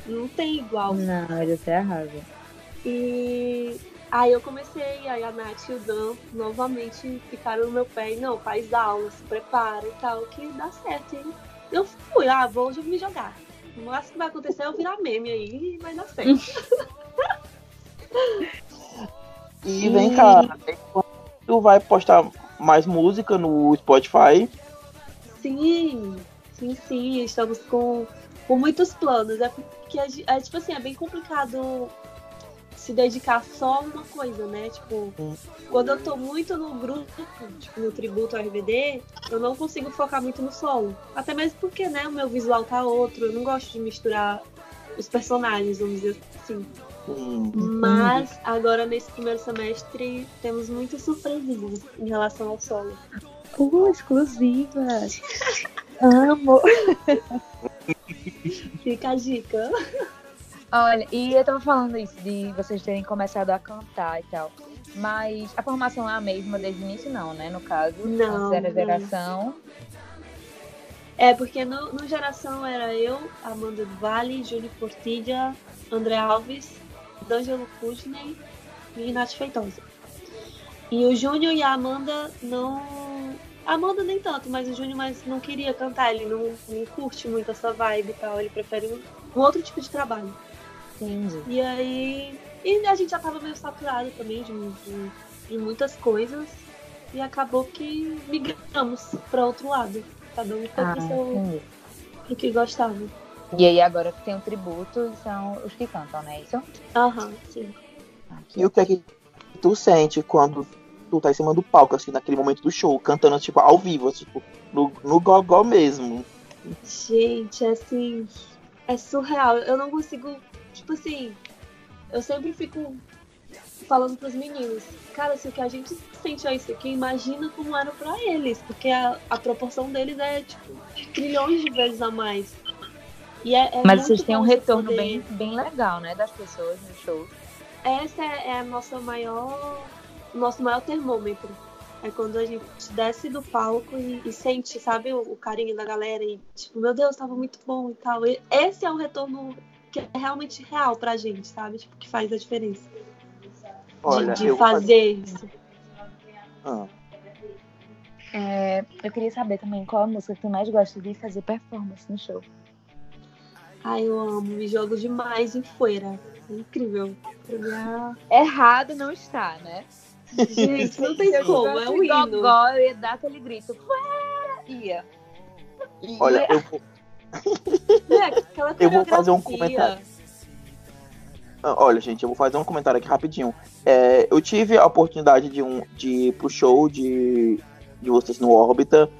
não tem igual. Não, você arrasa. E aí eu comecei, aí a Nath e o Dan novamente ficaram no meu pé, e não, faz aula, se prepara e tal, que dá certo. E eu fui, ah, vou hoje me jogar. O máximo que vai acontecer é eu virar meme aí vai dar certo. E vem cá, tu vai postar mais música no Spotify? Sim, sim, sim. Estamos com, com muitos planos. É porque gen- é, tipo assim, é bem complicado se dedicar só a uma coisa, né? Tipo, quando eu tô muito no grupo, tipo, no tributo ao RBD, eu não consigo focar muito no solo. Até mesmo porque, né, o meu visual tá outro. Eu não gosto de misturar os personagens, vamos dizer assim. Hum, Mas agora nesse primeiro semestre temos muitas surpresinhas em relação ao solo. Uh, exclusiva! Amo! Fica a dica. Olha, e eu tava falando isso, de vocês terem começado a cantar e tal. Mas a formação é a mesma desde o início, não, né? No caso, Não, era geração. É, porque no, no Geração era eu, Amanda do Vale, Júlio Portilha, André Alves, D'Angelo Kudney e Nath Feitosa. E o Júnior e a Amanda não. A Amanda nem tanto, mas o Júnior mais não queria cantar, ele não, não curte muito essa vibe e tal, ele prefere um, um outro tipo de trabalho. Entendi. E aí. E a gente já tava meio saturado também de, de, de muitas coisas. E acabou que migramos pra outro lado. Cada um foi Ah, pro, seu, entendi. pro que gostava. E aí agora que tem um tributo, são os que cantam, né? Isso? Aham, sim. Ah, que E o que é que tu sente quando tu tá em cima do palco, assim, naquele momento do show, cantando, tipo, ao vivo, tipo, no, no gogó mesmo? Gente, assim. É surreal. Eu não consigo. Tipo assim. Eu sempre fico falando pros meninos. Cara, se o que a gente sente é isso aqui, imagina como era pra eles. Porque a, a proporção deles é, tipo, trilhões de vezes a mais. E é, é Mas vocês têm um retorno poder- bem, bem legal, né? Das pessoas no show. Essa é, é a nossa maior. Nosso maior termômetro. É quando a gente desce do palco e, e sente, sabe, o, o carinho da galera e, tipo, meu Deus, tava muito bom e tal. E esse é o retorno que é realmente real pra gente, sabe? Tipo, que faz a diferença. Olha, de de eu fazer isso. Ah, É, eu queria saber também qual a música que tu mais gosta de fazer performance no show. Ai, eu amo, me jogo demais em feira. É incrível. É- Errado não está, né? Gente, não tem como, é o hino. Gogó, eu ia dar aquele grito. Fora! Ia. olha, eu vou, aquela Eu vou fazer um comentário. ah, olha, gente, eu vou fazer um comentário aqui rapidinho. É, eu tive a oportunidade de, um, de ir pro show de, de vocês no Órbita,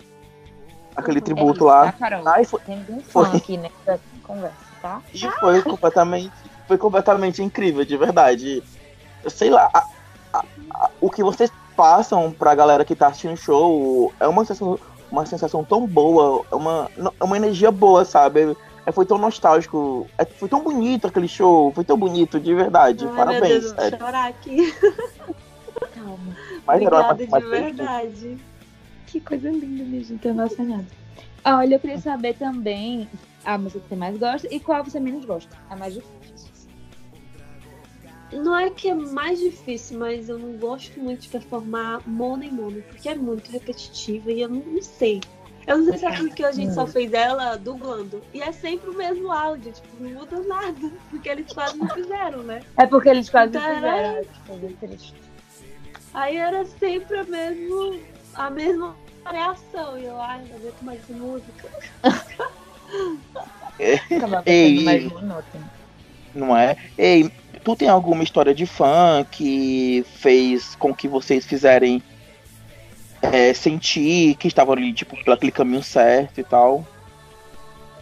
aquele Uhum. tributo Tá, lá. Carol? Ai, foi, um Foi. fã aqui nessa conversa, tá? E foi completamente, foi completamente incrível, de verdade. Eu sei lá, a- a- a- o que vocês passam pra galera que tá assistindo o show é uma sensação, uma sensação tão boa, é uma, é uma energia boa, sabe? É, foi tão nostálgico, é, foi tão bonito aquele show, foi tão bonito, de verdade. Ai, meu Parabéns, Deus, eu vou sério. chorar aqui. Calma. Mais herói, Obrigada de verdade. Que coisa linda, minha gente. Tô emocionada. Olha, eu queria saber também a música que você mais gosta e qual você menos gosta. A mais difícil. Não é que é mais difícil, mas eu não gosto muito de performar mono em mono, porque é muito repetitivo e eu não, não sei. Eu não sei se é porque a gente só fez ela dublando. E é sempre o mesmo áudio, tipo, não muda nada. Porque eles quase não fizeram, né? É porque eles quase Então, não era- fizeram. Triste. Aí era sempre a mesma, a mesma variação. E eu, ai, não aguento mais música. Acabava Ei, sendo mais. Não é? Ei, tu tem alguma história de fã que fez com que vocês fizerem é, sentir que estavam ali, tipo, pelo aquele caminho certo e tal?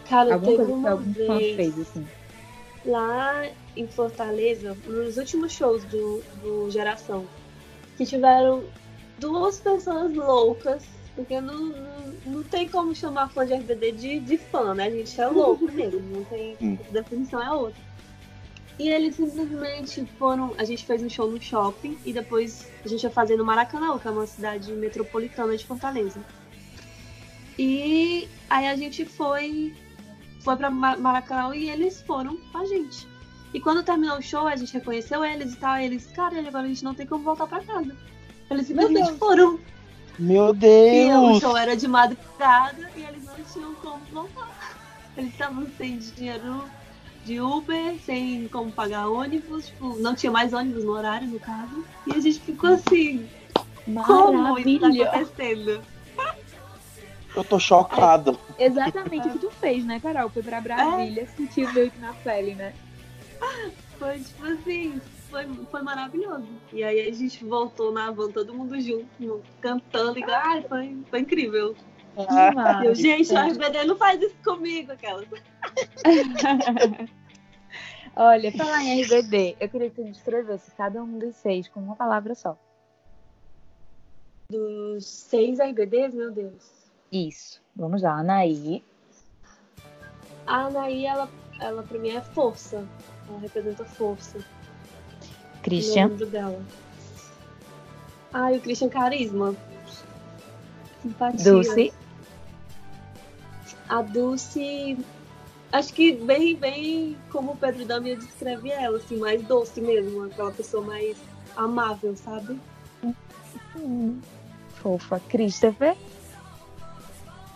Cara, Alguma teve coisa que uma algum fã vez fez, assim. lá em Fortaleza, nos últimos shows do, do Geração, que tiveram duas pessoas loucas, porque não, não, não tem como chamar fã de RBD de, de fã, né? A gente é louco mesmo, não tem. A definição é outra. E eles simplesmente foram. A gente fez um show no shopping e depois a gente ia fazer no Maracanã, que é uma cidade metropolitana de Fortaleza. E aí a gente foi foi pra Ma- Maracanã e eles foram com a gente. E quando terminou o show, a gente reconheceu eles e tal. E eles, cara, agora a gente não tem como voltar pra casa. Eles simplesmente Deus. foram. Meu E o Deus! show era de madrugada e eles não tinham como voltar. Eles estavam sem dinheiro de Uber, sem como pagar ônibus, tipo, não tinha mais ônibus no horário, no caso. E a gente ficou assim, como isso tá acontecendo? Eu tô chocado. Exatamente o que tu fez, né, Carol? Foi pra Brasília, sentiu meio que na pele, né? Foi tipo assim, foi, foi maravilhoso. E aí a gente voltou na van, todo mundo junto, cantando, e ai, foi, foi incrível. Ah, E eu, gente, o RBD não faz isso comigo, aquela. Olha, falar em RBD, eu queria que tu descrevesse cada um dos seis com uma palavra só. Dos seis RBDs, meu Deus. Isso. Vamos lá, Anaí. A Anaí, ela, ela pra mim é força. Ela representa força. Christian. lembro dela. Ai, o Christian Carisma. Simpatia. Dulce. A Dulce, acho que bem, bem como o Pedro Damia descreve ela, assim, mais doce mesmo, aquela pessoa mais amável, sabe? Fofa. Christopher.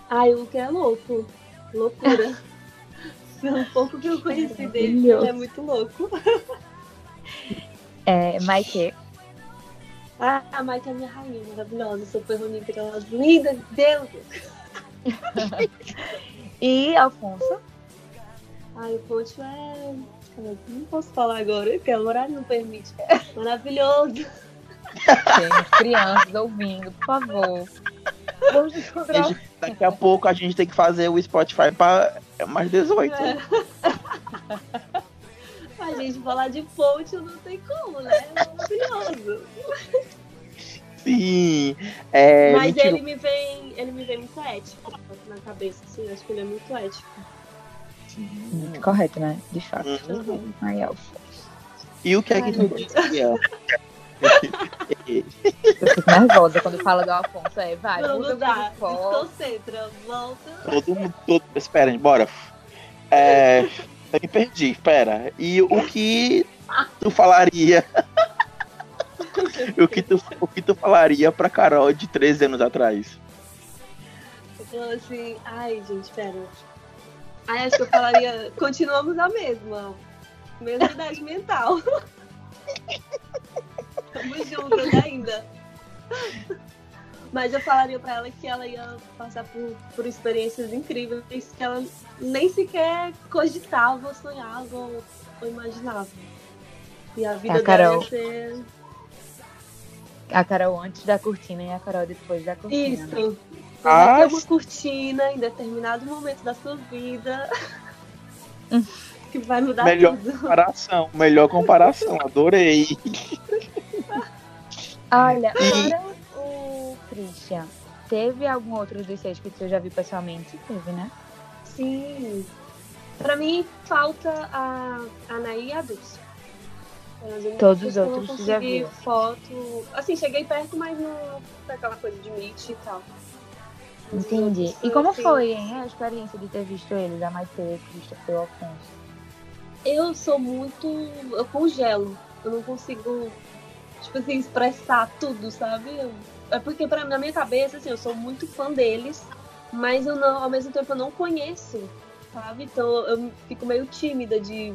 Ai, o que é louco. Loucura. Pelo pouco que eu conheci dele, ele é muito louco. É, Maike. Ah, a Mike é a minha rainha, maravilhosa, super bonita, aquelas lindas, Deus. E Alfonso. Ai, o Pocho é. Não posso falar agora, porque o horário não permite. Maravilhoso. Temos crianças ouvindo, por favor. Vamos encontrar. Gente, Daqui a pouco a gente tem que fazer o Spotify pra mais 18. É. A gente falar de Pocho não tem como, né? É maravilhoso. Sim. É, Mas ele me vem. Ele me vem muito ético na cabeça, assim. Acho que ele é muito ético. Muito correto, né? De fato. Uhum. Ai, Alfonso. E o que é que tu? Eu fico nervosa quando fala do Alfonso. É, vai, Não, muda não dá. foco. Desconcentra. Volta. Todo mundo. Todo... Espera, bora. É, me perdi, espera. E o que tu falaria? o, que tu, o que tu falaria pra Carol de 13 anos atrás? Então, assim. Ai, gente, pera. Ai, acho que eu falaria. Continuamos a mesma. Mesma idade mental. Estamos juntas ainda. Mas eu falaria pra ela que ela ia passar por, por experiências incríveis que ela nem sequer cogitava, ou sonhava ou, ou imaginava. E a vida dela Carol. ia ser A Carol antes da cortina e a Carol depois da cortina. né? isso. Ah, Vai ter uma cortina em determinado momento da sua vida que vai mudar Melhor tudo. comparação, melhor comparação, adorei. Olha, E- Christian, teve algum outro dos seis que tu já viu pessoalmente? Teve, né? Sim. Pra mim, falta a Anaí e a Dulce. Todos os outros não já viu. foto. Assim, cheguei perto, mas não foi aquela coisa de meet e tal. Entendi. E como assim, foi, hein, a experiência de ter visto eles, a Maite, o Christopher e o Alfonso? Eu sou muito. Eu congelo. Eu não consigo, tipo assim, expressar tudo, sabe? Eu- É porque pra, na minha cabeça, assim, eu sou muito fã deles. mas eu não, ao mesmo tempo eu não conheço, sabe? Então eu fico meio tímida de.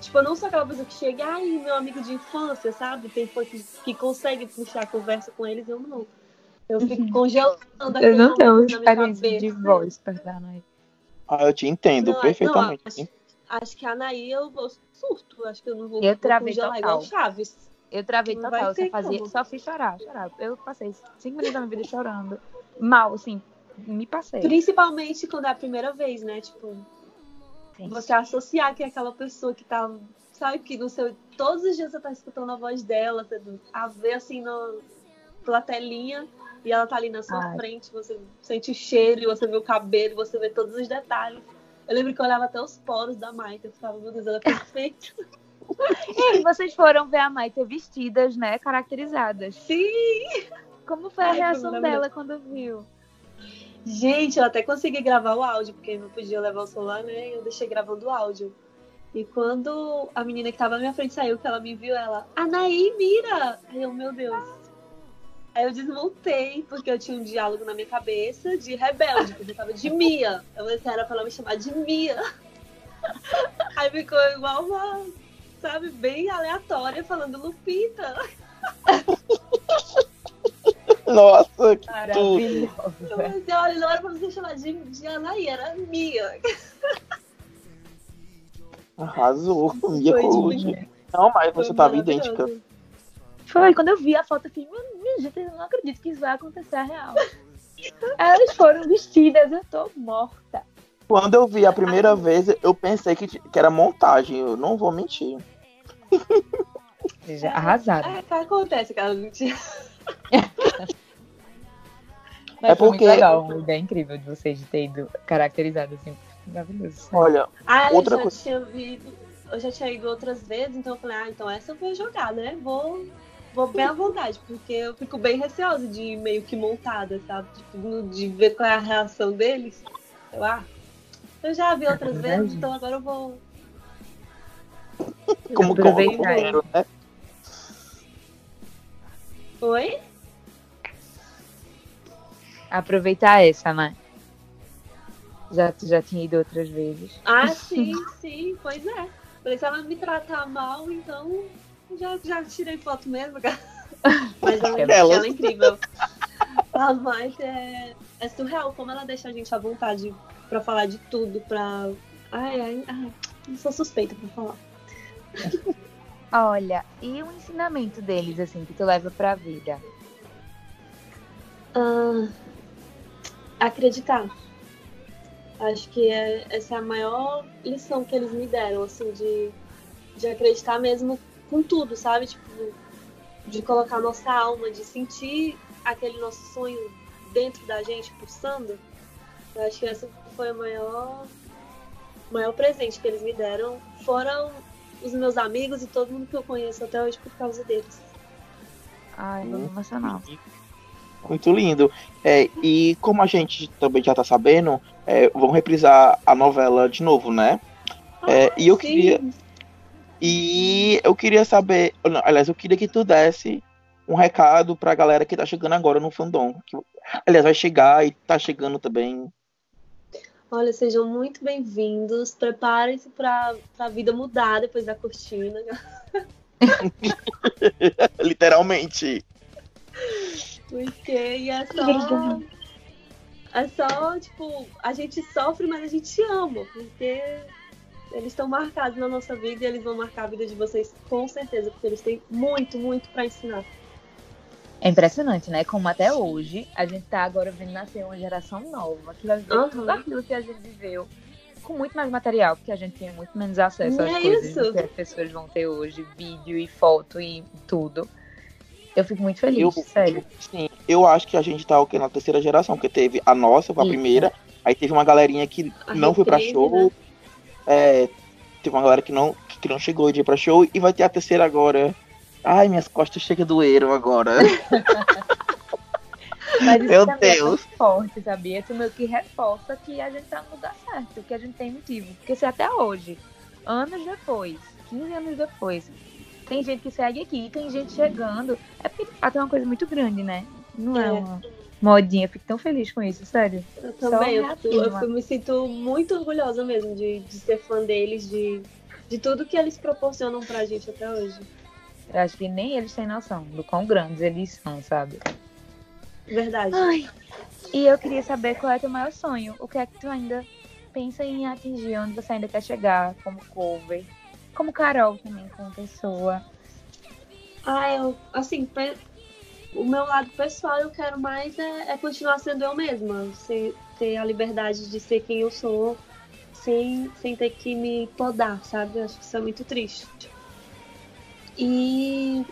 Tipo, eu não sou aquela pessoa que chega, ai, meu amigo de infância, sabe? Tem fã que, que consegue puxar a conversa com eles, eu não. Eu fico congelando Eu não tenho na minha experiência de cabeça. voz pra dar, né? Ah, eu te entendo Não, perfeitamente. não, acho, acho que a Anaí eu, eu surto. Acho que eu não vou, Eu vou travei congelar total. igual Chaves. Eu travei Não total, só fazia, como. só fiz chorar, chorar. Eu passei cinco minutos da minha vida chorando. Mal, assim, me passei. Principalmente quando é a primeira vez, né? Tipo, Sim. você associar que é aquela pessoa que tá. Sabe que no seu. Todos os dias você tá escutando a voz dela, você a ver assim no, pela telinha, e ela tá ali na sua Ai. frente, você sente o cheiro, você vê o cabelo, você vê todos os detalhes. Eu lembro que eu olhava até os poros da Maite, eu ficava, meu Deus, ela é perfeita. E vocês foram ver a Maite vestidas, né? Caracterizadas. Sim! Como foi a Ai, reação dela quando viu? Gente, eu até consegui gravar o áudio, porque não podia levar o celular, né? Eu deixei gravando o áudio. E quando a menina que tava na minha frente saiu, que ela me viu, ela, Anaí, mira! Aí eu, meu Deus. Aí eu desmontei, porque eu tinha um diálogo na minha cabeça de rebelde, porque eu tava de Mia. Eu era pra ela me chamar de Mia. Aí ficou igual uma, sabe, bem aleatória, falando Lupita. Nossa, que tudo. Eu falei assim, olha, não era pra você chamar de, de Anaí, era Mia. Arrasou. Colucci. demais. Não, mas Foi você tava idêntica. Foi, quando eu vi a foto, eu minha, minha gente, eu não acredito que isso vai acontecer a real. Elas foram vestidas, eu tô morta. Quando eu vi a primeira vez, eu pensei que, que era montagem. Eu não vou mentir. Já arrasaram. É, que acontece, cara. Não tinha... Mas É foi porque- muito legal, uma ideia incrível de vocês de ter ido caracterizado assim. Maravilhoso. Olha, Ah, Outra eu já coisa. tinha visto, eu já tinha ido outras vezes, então eu falei, ah, então essa eu vou jogar, né? Vou, vou bem à vontade, porque eu fico bem receosa de ir meio que montada, sabe? Tipo, de ver qual é a reação deles. Eu, ah, eu já vi outras É vezes, então agora eu vou. como como Aproveitar, companheiro, né? Oi? Aproveitar essa, né? Já, tu já tinha ido outras vezes. Ah, sim, sim, pois é. Falei, se ela me tratar mal, então já, já tirei foto mesmo, cara. Mas ela, Aquelas. ela é incrível. A Maite é, é surreal, como ela deixa a gente à vontade pra falar de tudo, pra. Ai, ai, ai, não sou suspeita pra falar. Olha, e o ensinamento deles, assim, que tu leva pra vida? Ah, acreditar. Acho que é- essa é a maior lição que eles me deram, assim, de, de acreditar mesmo com tudo, sabe? Tipo, de colocar nossa alma, de sentir aquele nosso sonho dentro da gente, pulsando. Eu acho que essa foi o maior, maior presente que eles me deram. Foram os meus amigos e todo mundo que eu conheço até hoje por causa deles. Ai, vou me emocionar. Muito lindo. É, e como a gente também já tá sabendo, é, vão reprisar a novela de novo, né? É, e eu Sim. queria. E eu queria saber. não, Aliás, eu queria que tu desse um recado pra galera que tá chegando agora no fandom. Que, aliás, vai chegar e tá chegando também. Olha, sejam muito bem-vindos. Preparem-se para a vida mudar depois da cortina. Literalmente. Porque e é só. É só, tipo, a gente sofre, mas a gente ama. Porque eles estão marcados na nossa vida e eles vão marcar a vida de vocês com certeza. Porque eles têm muito, muito para ensinar. É impressionante, né? Como até hoje a gente tá agora vendo nascer uma geração nova que vai viver Aham. tudo aquilo que a gente viveu com muito mais material, porque a gente tinha muito menos acesso às É coisas isso. que as pessoas vão ter hoje, vídeo e foto e tudo. Eu fico muito feliz, Eu- sério. Sim, eu acho que a gente tá o quê? Na terceira geração, porque teve a nossa, foi a Isso. primeira, aí teve uma galerinha que A não foi pra reprise, show. né? É, teve uma galera que não, que não chegou de ir pra show e vai ter a terceira agora. Ai, minhas costas chega doeram agora. Mas isso Meu também Deus. é forte, sabia? Isso meio que reforça que a gente tá no lugar certo, que a gente tem motivo. Porque se até hoje, anos depois, 15 anos depois, tem gente que segue aqui, tem gente chegando, é porque de fato é uma coisa muito grande, né? Não é, É. uma, modinha. Eu fico tão feliz com isso, sério. Eu também, eu, eu, eu me sinto muito orgulhosa mesmo de, de ser fã deles, de, de tudo que eles proporcionam pra gente até hoje. Eu acho que nem eles têm noção do quão grandes eles são, sabe? Verdade. Ai. E eu queria saber qual é teu maior sonho. O que é que tu ainda pensa em atingir? Onde você ainda quer chegar como cover? Como Carol também, como pessoa. Ah, eu, assim, pe- o meu lado pessoal eu quero mais é, é continuar sendo eu mesma, ser, ter a liberdade de ser quem eu sou, sem, sem ter que me podar, sabe? Eu acho que isso é muito triste. E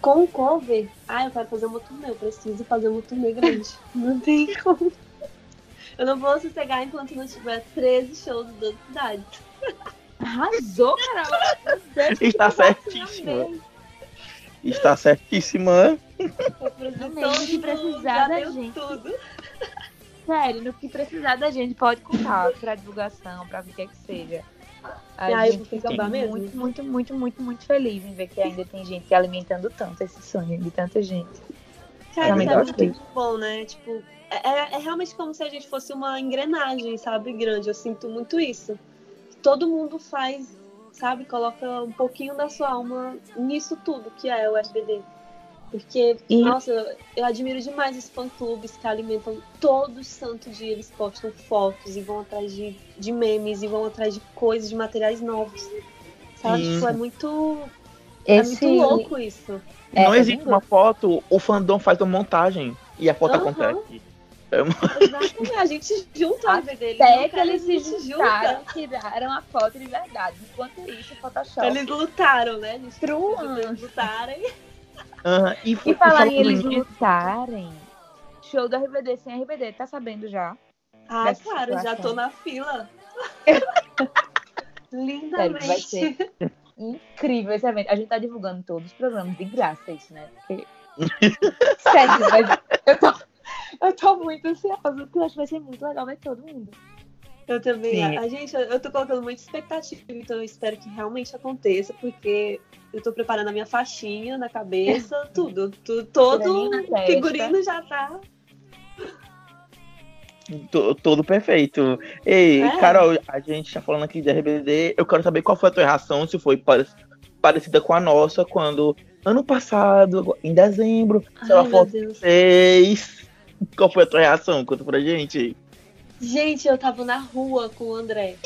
com o cover, ah, eu quero fazer uma turnê, eu preciso fazer uma turnê grande. Não tem como. Eu não vou sossegar enquanto não tiver 13 shows em 12 cidades. Arrasou, Carol! Que Está certíssima. mesmo. Está certíssima. Amém, se mundo, precisar da gente. tudo. Sério, no que precisar da gente, pode contar pra divulgação, pra o que quer que seja. A Ah, eu gente vou fica ficar mesmo. muito, muito, muito, muito, muito feliz em ver que ainda tem gente alimentando tanto esse sonho de tanta gente. Cara, Também isso é muito bom, né? Tipo, é, é- é realmente como se a gente fosse uma engrenagem, sabe? Grande. Eu sinto muito isso. Todo mundo faz, sabe? Coloca um pouquinho da sua alma nisso tudo que é o SBD. Porque, E- nossa, eu admiro demais os fã-clubes que alimentam todo santo dia. Eles postam fotos e vão atrás de, de memes e vão atrás de coisas, de materiais novos. Sabe? Sim. Tipo, é muito, é Esse muito louco isso. É, não é existe lindo. uma foto, o fandom faz uma montagem e a foto Aham. acontece. Exatamente. A gente junta a vida deles. Até que eles se juntaram, tiraram a foto de verdade. Enquanto isso, o Photoshop. Eles lutaram, né? Eles lutaram. Aham, e E falar em eles nisso, lutarem, show da RBD sem RBD, tá sabendo já? Ah, claro, já situação. tô na fila. Lindamente. vai ser incrível esse evento. A gente tá divulgando todos os programas de graça, isso, né? Porque... Sério, mas eu tô, eu tô muito ansiosa, porque eu acho que vai ser muito legal ver todo mundo. Eu também. Sim. A, gente, eu tô colocando muita expectativa, então eu espero que realmente aconteça, porque eu tô preparando a minha faixinha na cabeça, tudo. tu- todo Figurino já tá. to- todo perfeito. Ei, É. Carol, a gente tá falando aqui de RBD. Eu quero saber qual foi a tua reação, se foi pare- parecida com a nossa, quando ano passado, em dezembro, Ai, sei lá, meu foto Deus. 6. Qual foi a tua reação? Conta pra gente. Gente, eu tava na rua com o André.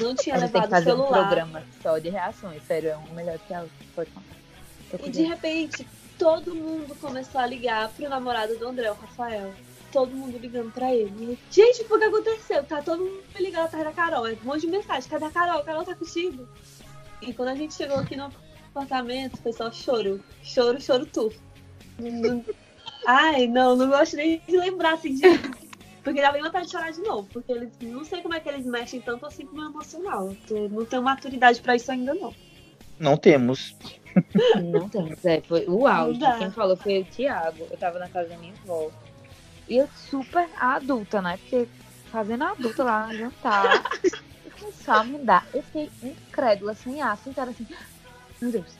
Não tinha A gente tem que levado o fazer um celular. programa só de reações, sério, é um melhor que a outra. Pode contar. E de repente, todo mundo começou a ligar pro namorado do André, o Rafael. Todo mundo ligando pra ele. Gente, o que aconteceu? Tá todo mundo ligando atrás da Carol. É um monte de mensagem. Cadê a Carol? A Carol tá contigo? E quando a gente chegou aqui no apartamento, foi só choro. Choro, choro tu. Não- Ai, não, não gosto nem de lembrar assim de. Porque já vem vontade de chorar de novo. Porque eles não sei como é que eles mexem tanto assim com o meu emocional. Eu não tenho maturidade pra isso ainda, não. Não temos. Não tem, é, foi o auge. Dá. Quem falou foi o Thiago. Eu tava na casa da minha avó. E eu super adulta, né? Porque fazendo adulta lá no jantar. começou a mudar. Eu fiquei incrédula, sem ar, sentada assim. Meu Deus.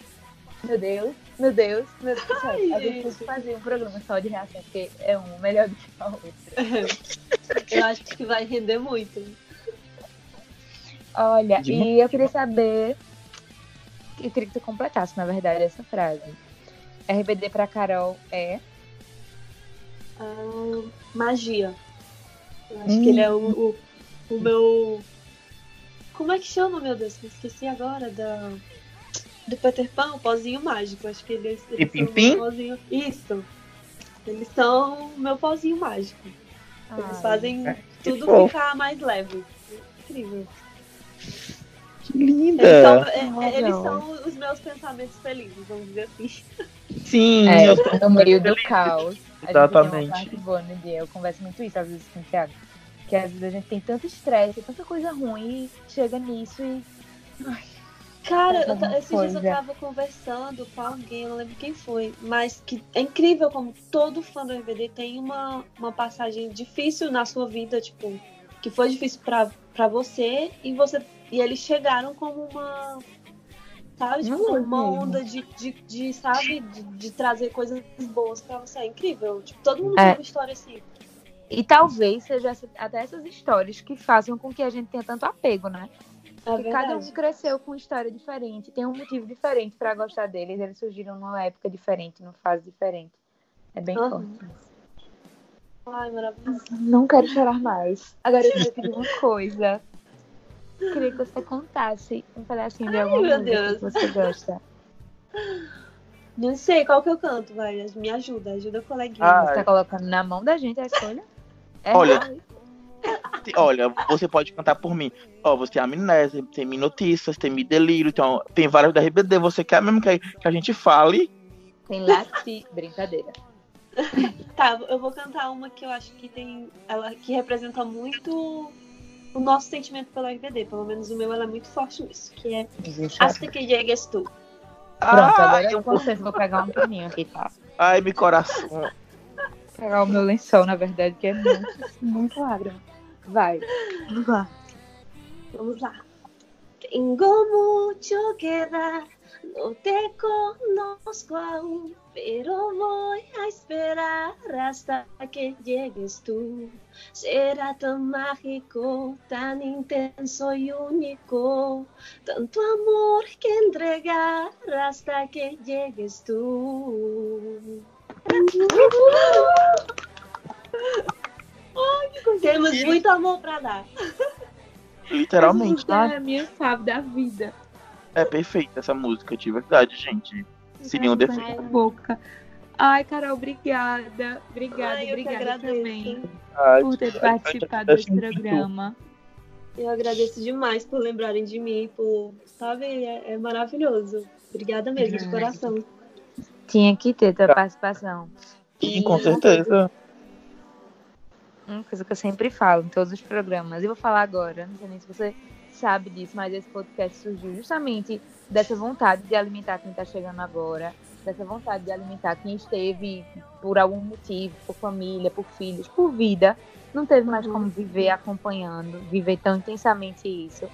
Meu Deus, meu Deus, meu Deus. Sério, a gente tem que fazer um programa só de reação, porque é um melhor do que a outra. Eu acho que vai render muito. Olha, De e eu queria saber. Eu queria que tu completasse, na verdade, essa frase. RBD pra Carol é. Ah, magia. Eu acho que ele é o, o, o meu. Como é que chama, meu Deus? Me esqueci agora da. Do Peter Pan, o pozinho mágico. Acho que eles, eles são o Pim-pim-pim? meu pozinho. Isso. Eles são o meu pozinho mágico. Eles Ai, fazem que tudo fofo. ficar mais leve. Incrível. Que Eles linda! são, é- é- eles são os meus pensamentos felizes, vamos dizer assim. Sim, É, eu no meio do caos. A gente tem Exatamente. no dia. Eu converso muito isso às vezes com o Thiago. Que às vezes a gente tem tanto estresse, tanta coisa ruim, e chega nisso e. Cara, eu esses dias eu tava conversando com alguém, eu não lembro quem foi, mas que é incrível como todo fã do RBD tem uma, uma passagem difícil na sua vida, tipo, que foi difícil pra, pra você e você e eles chegaram como uma Sabe? Tipo, Não uma mesmo. onda de, de, de, sabe, de, de trazer coisas boas pra você. É incrível. Tipo, todo mundo É. tem uma história assim. E talvez seja até essas histórias que façam com que a gente tenha tanto apego, né? É cada um cresceu com uma história diferente, tem um motivo diferente pra gostar deles, eles surgiram numa época diferente, numa fase diferente. É bem Aham. forte. Ai, maravilhoso. Não quero chorar mais. Agora eu queria pedir uma coisa. Queria que você contasse um pedacinho de alguma música Deus. que você gosta. Não sei qual que eu canto, vai. Me ajuda, ajuda a coleguinha. Ah, Você tá colocando na mão da gente a escolha? É Olha, real. Olha, você pode cantar por mim. Ó, você tem amnésia, tem me notícias, tem me delírio, então tem vários da RBD. Você quer mesmo que, que a gente fale? Tem lati... Brincadeira. Tá, eu vou cantar uma que eu acho que tem. Ela que representa muito o nosso sentimento pelo RBD. Pelo menos o meu ela é muito forte nisso. Que é Existe Hasta que llegues tu. Pronto, agora Ai, eu com vocês vou pegar um paninho aqui, tá? ai, meu coração. Vou pegar o meu lençol, na verdade, que é muito, muito lágrima. Vai. Vamos lá. Vamos lá. Tengo mucho que dar, no te conozco aún, pero voy a esperar hasta que llegues tú. Será tan mágico, tan intenso y único, tanto amor que entregar hasta que llegues tú. Temos muito amor para dar. Literalmente, tá? é a minha fave da vida. É perfeita essa música, de verdade, gente. Sem nenhum defeito. Ai, boca. Ai, Carol, obrigada. Obrigada, Ai, que obrigada também Ai, por ter participado desse programa. Eu agradeço demais por lembrarem de mim, por, sabe, é, é maravilhoso. Obrigada mesmo, de Ai. coração. Tinha que ter tua Tá. participação. Sim, com certeza. Uma coisa que eu sempre falo em todos os programas. E vou falar agora, não sei nem se você sabe disso, mas esse podcast surgiu justamente dessa vontade de alimentar quem está chegando agora, dessa vontade de alimentar quem esteve por algum motivo, por família, por filhos, por vida, não teve mais como viver acompanhando, viver tão intensamente isso.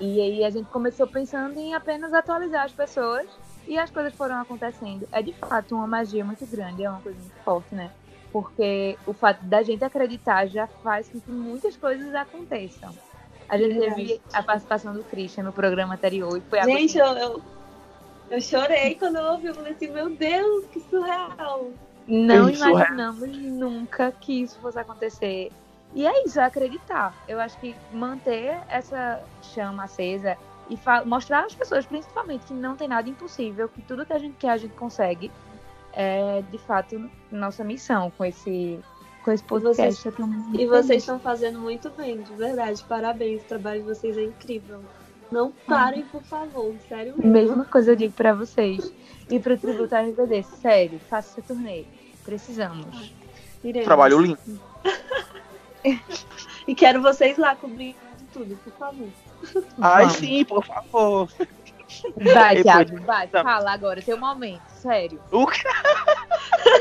E aí a gente começou pensando em apenas atualizar as pessoas e as coisas foram acontecendo. É de fato uma magia muito grande, é uma coisa muito forte, né? Porque o fato da gente acreditar já faz com que muitas coisas aconteçam. A gente Verdade. teve a participação do Christian no programa anterior e foi Gente, assim, eu, eu, eu chorei quando eu ouvi, eu falei assim, meu Deus, que surreal. não Isso, é. imaginamos nunca que isso fosse acontecer. E é isso, é acreditar. Eu acho que manter essa chama acesa e mostrar às pessoas, principalmente, que não tem nada impossível, que tudo que a gente quer a gente consegue, é de fato nossa missão com esse, com esse podcast. Eu tô muito E vocês estão fazendo muito bem, de verdade. Parabéns, o trabalho de vocês é incrível. Não parem, por favor, sério mesmo. Mesma coisa eu digo pra vocês. E pro Tributo RBD, sério, faça esse turnê. Precisamos. Iremos. Trabalho lindo. E quero vocês lá cobrindo tudo, por favor. Ai, Vamos. sim, por favor. Vai, E Thiago, vai, Tá. fala agora, teu momento, sério. O quê?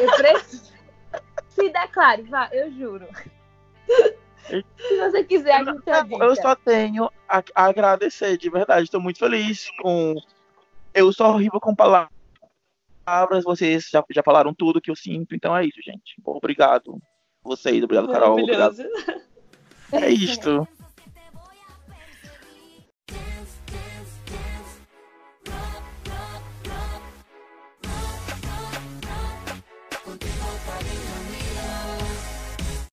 Eu preciso. Se declare, vai, eu juro. Se você quiser, a gente Não, eu só tenho a, agradecer, de verdade. Estou muito feliz com. Eu sou horrível com palavras. Vocês já, já falaram tudo que eu sinto, então é isso, gente. Obrigado. Vocês, obrigado, Carol. Obrigado. É isto.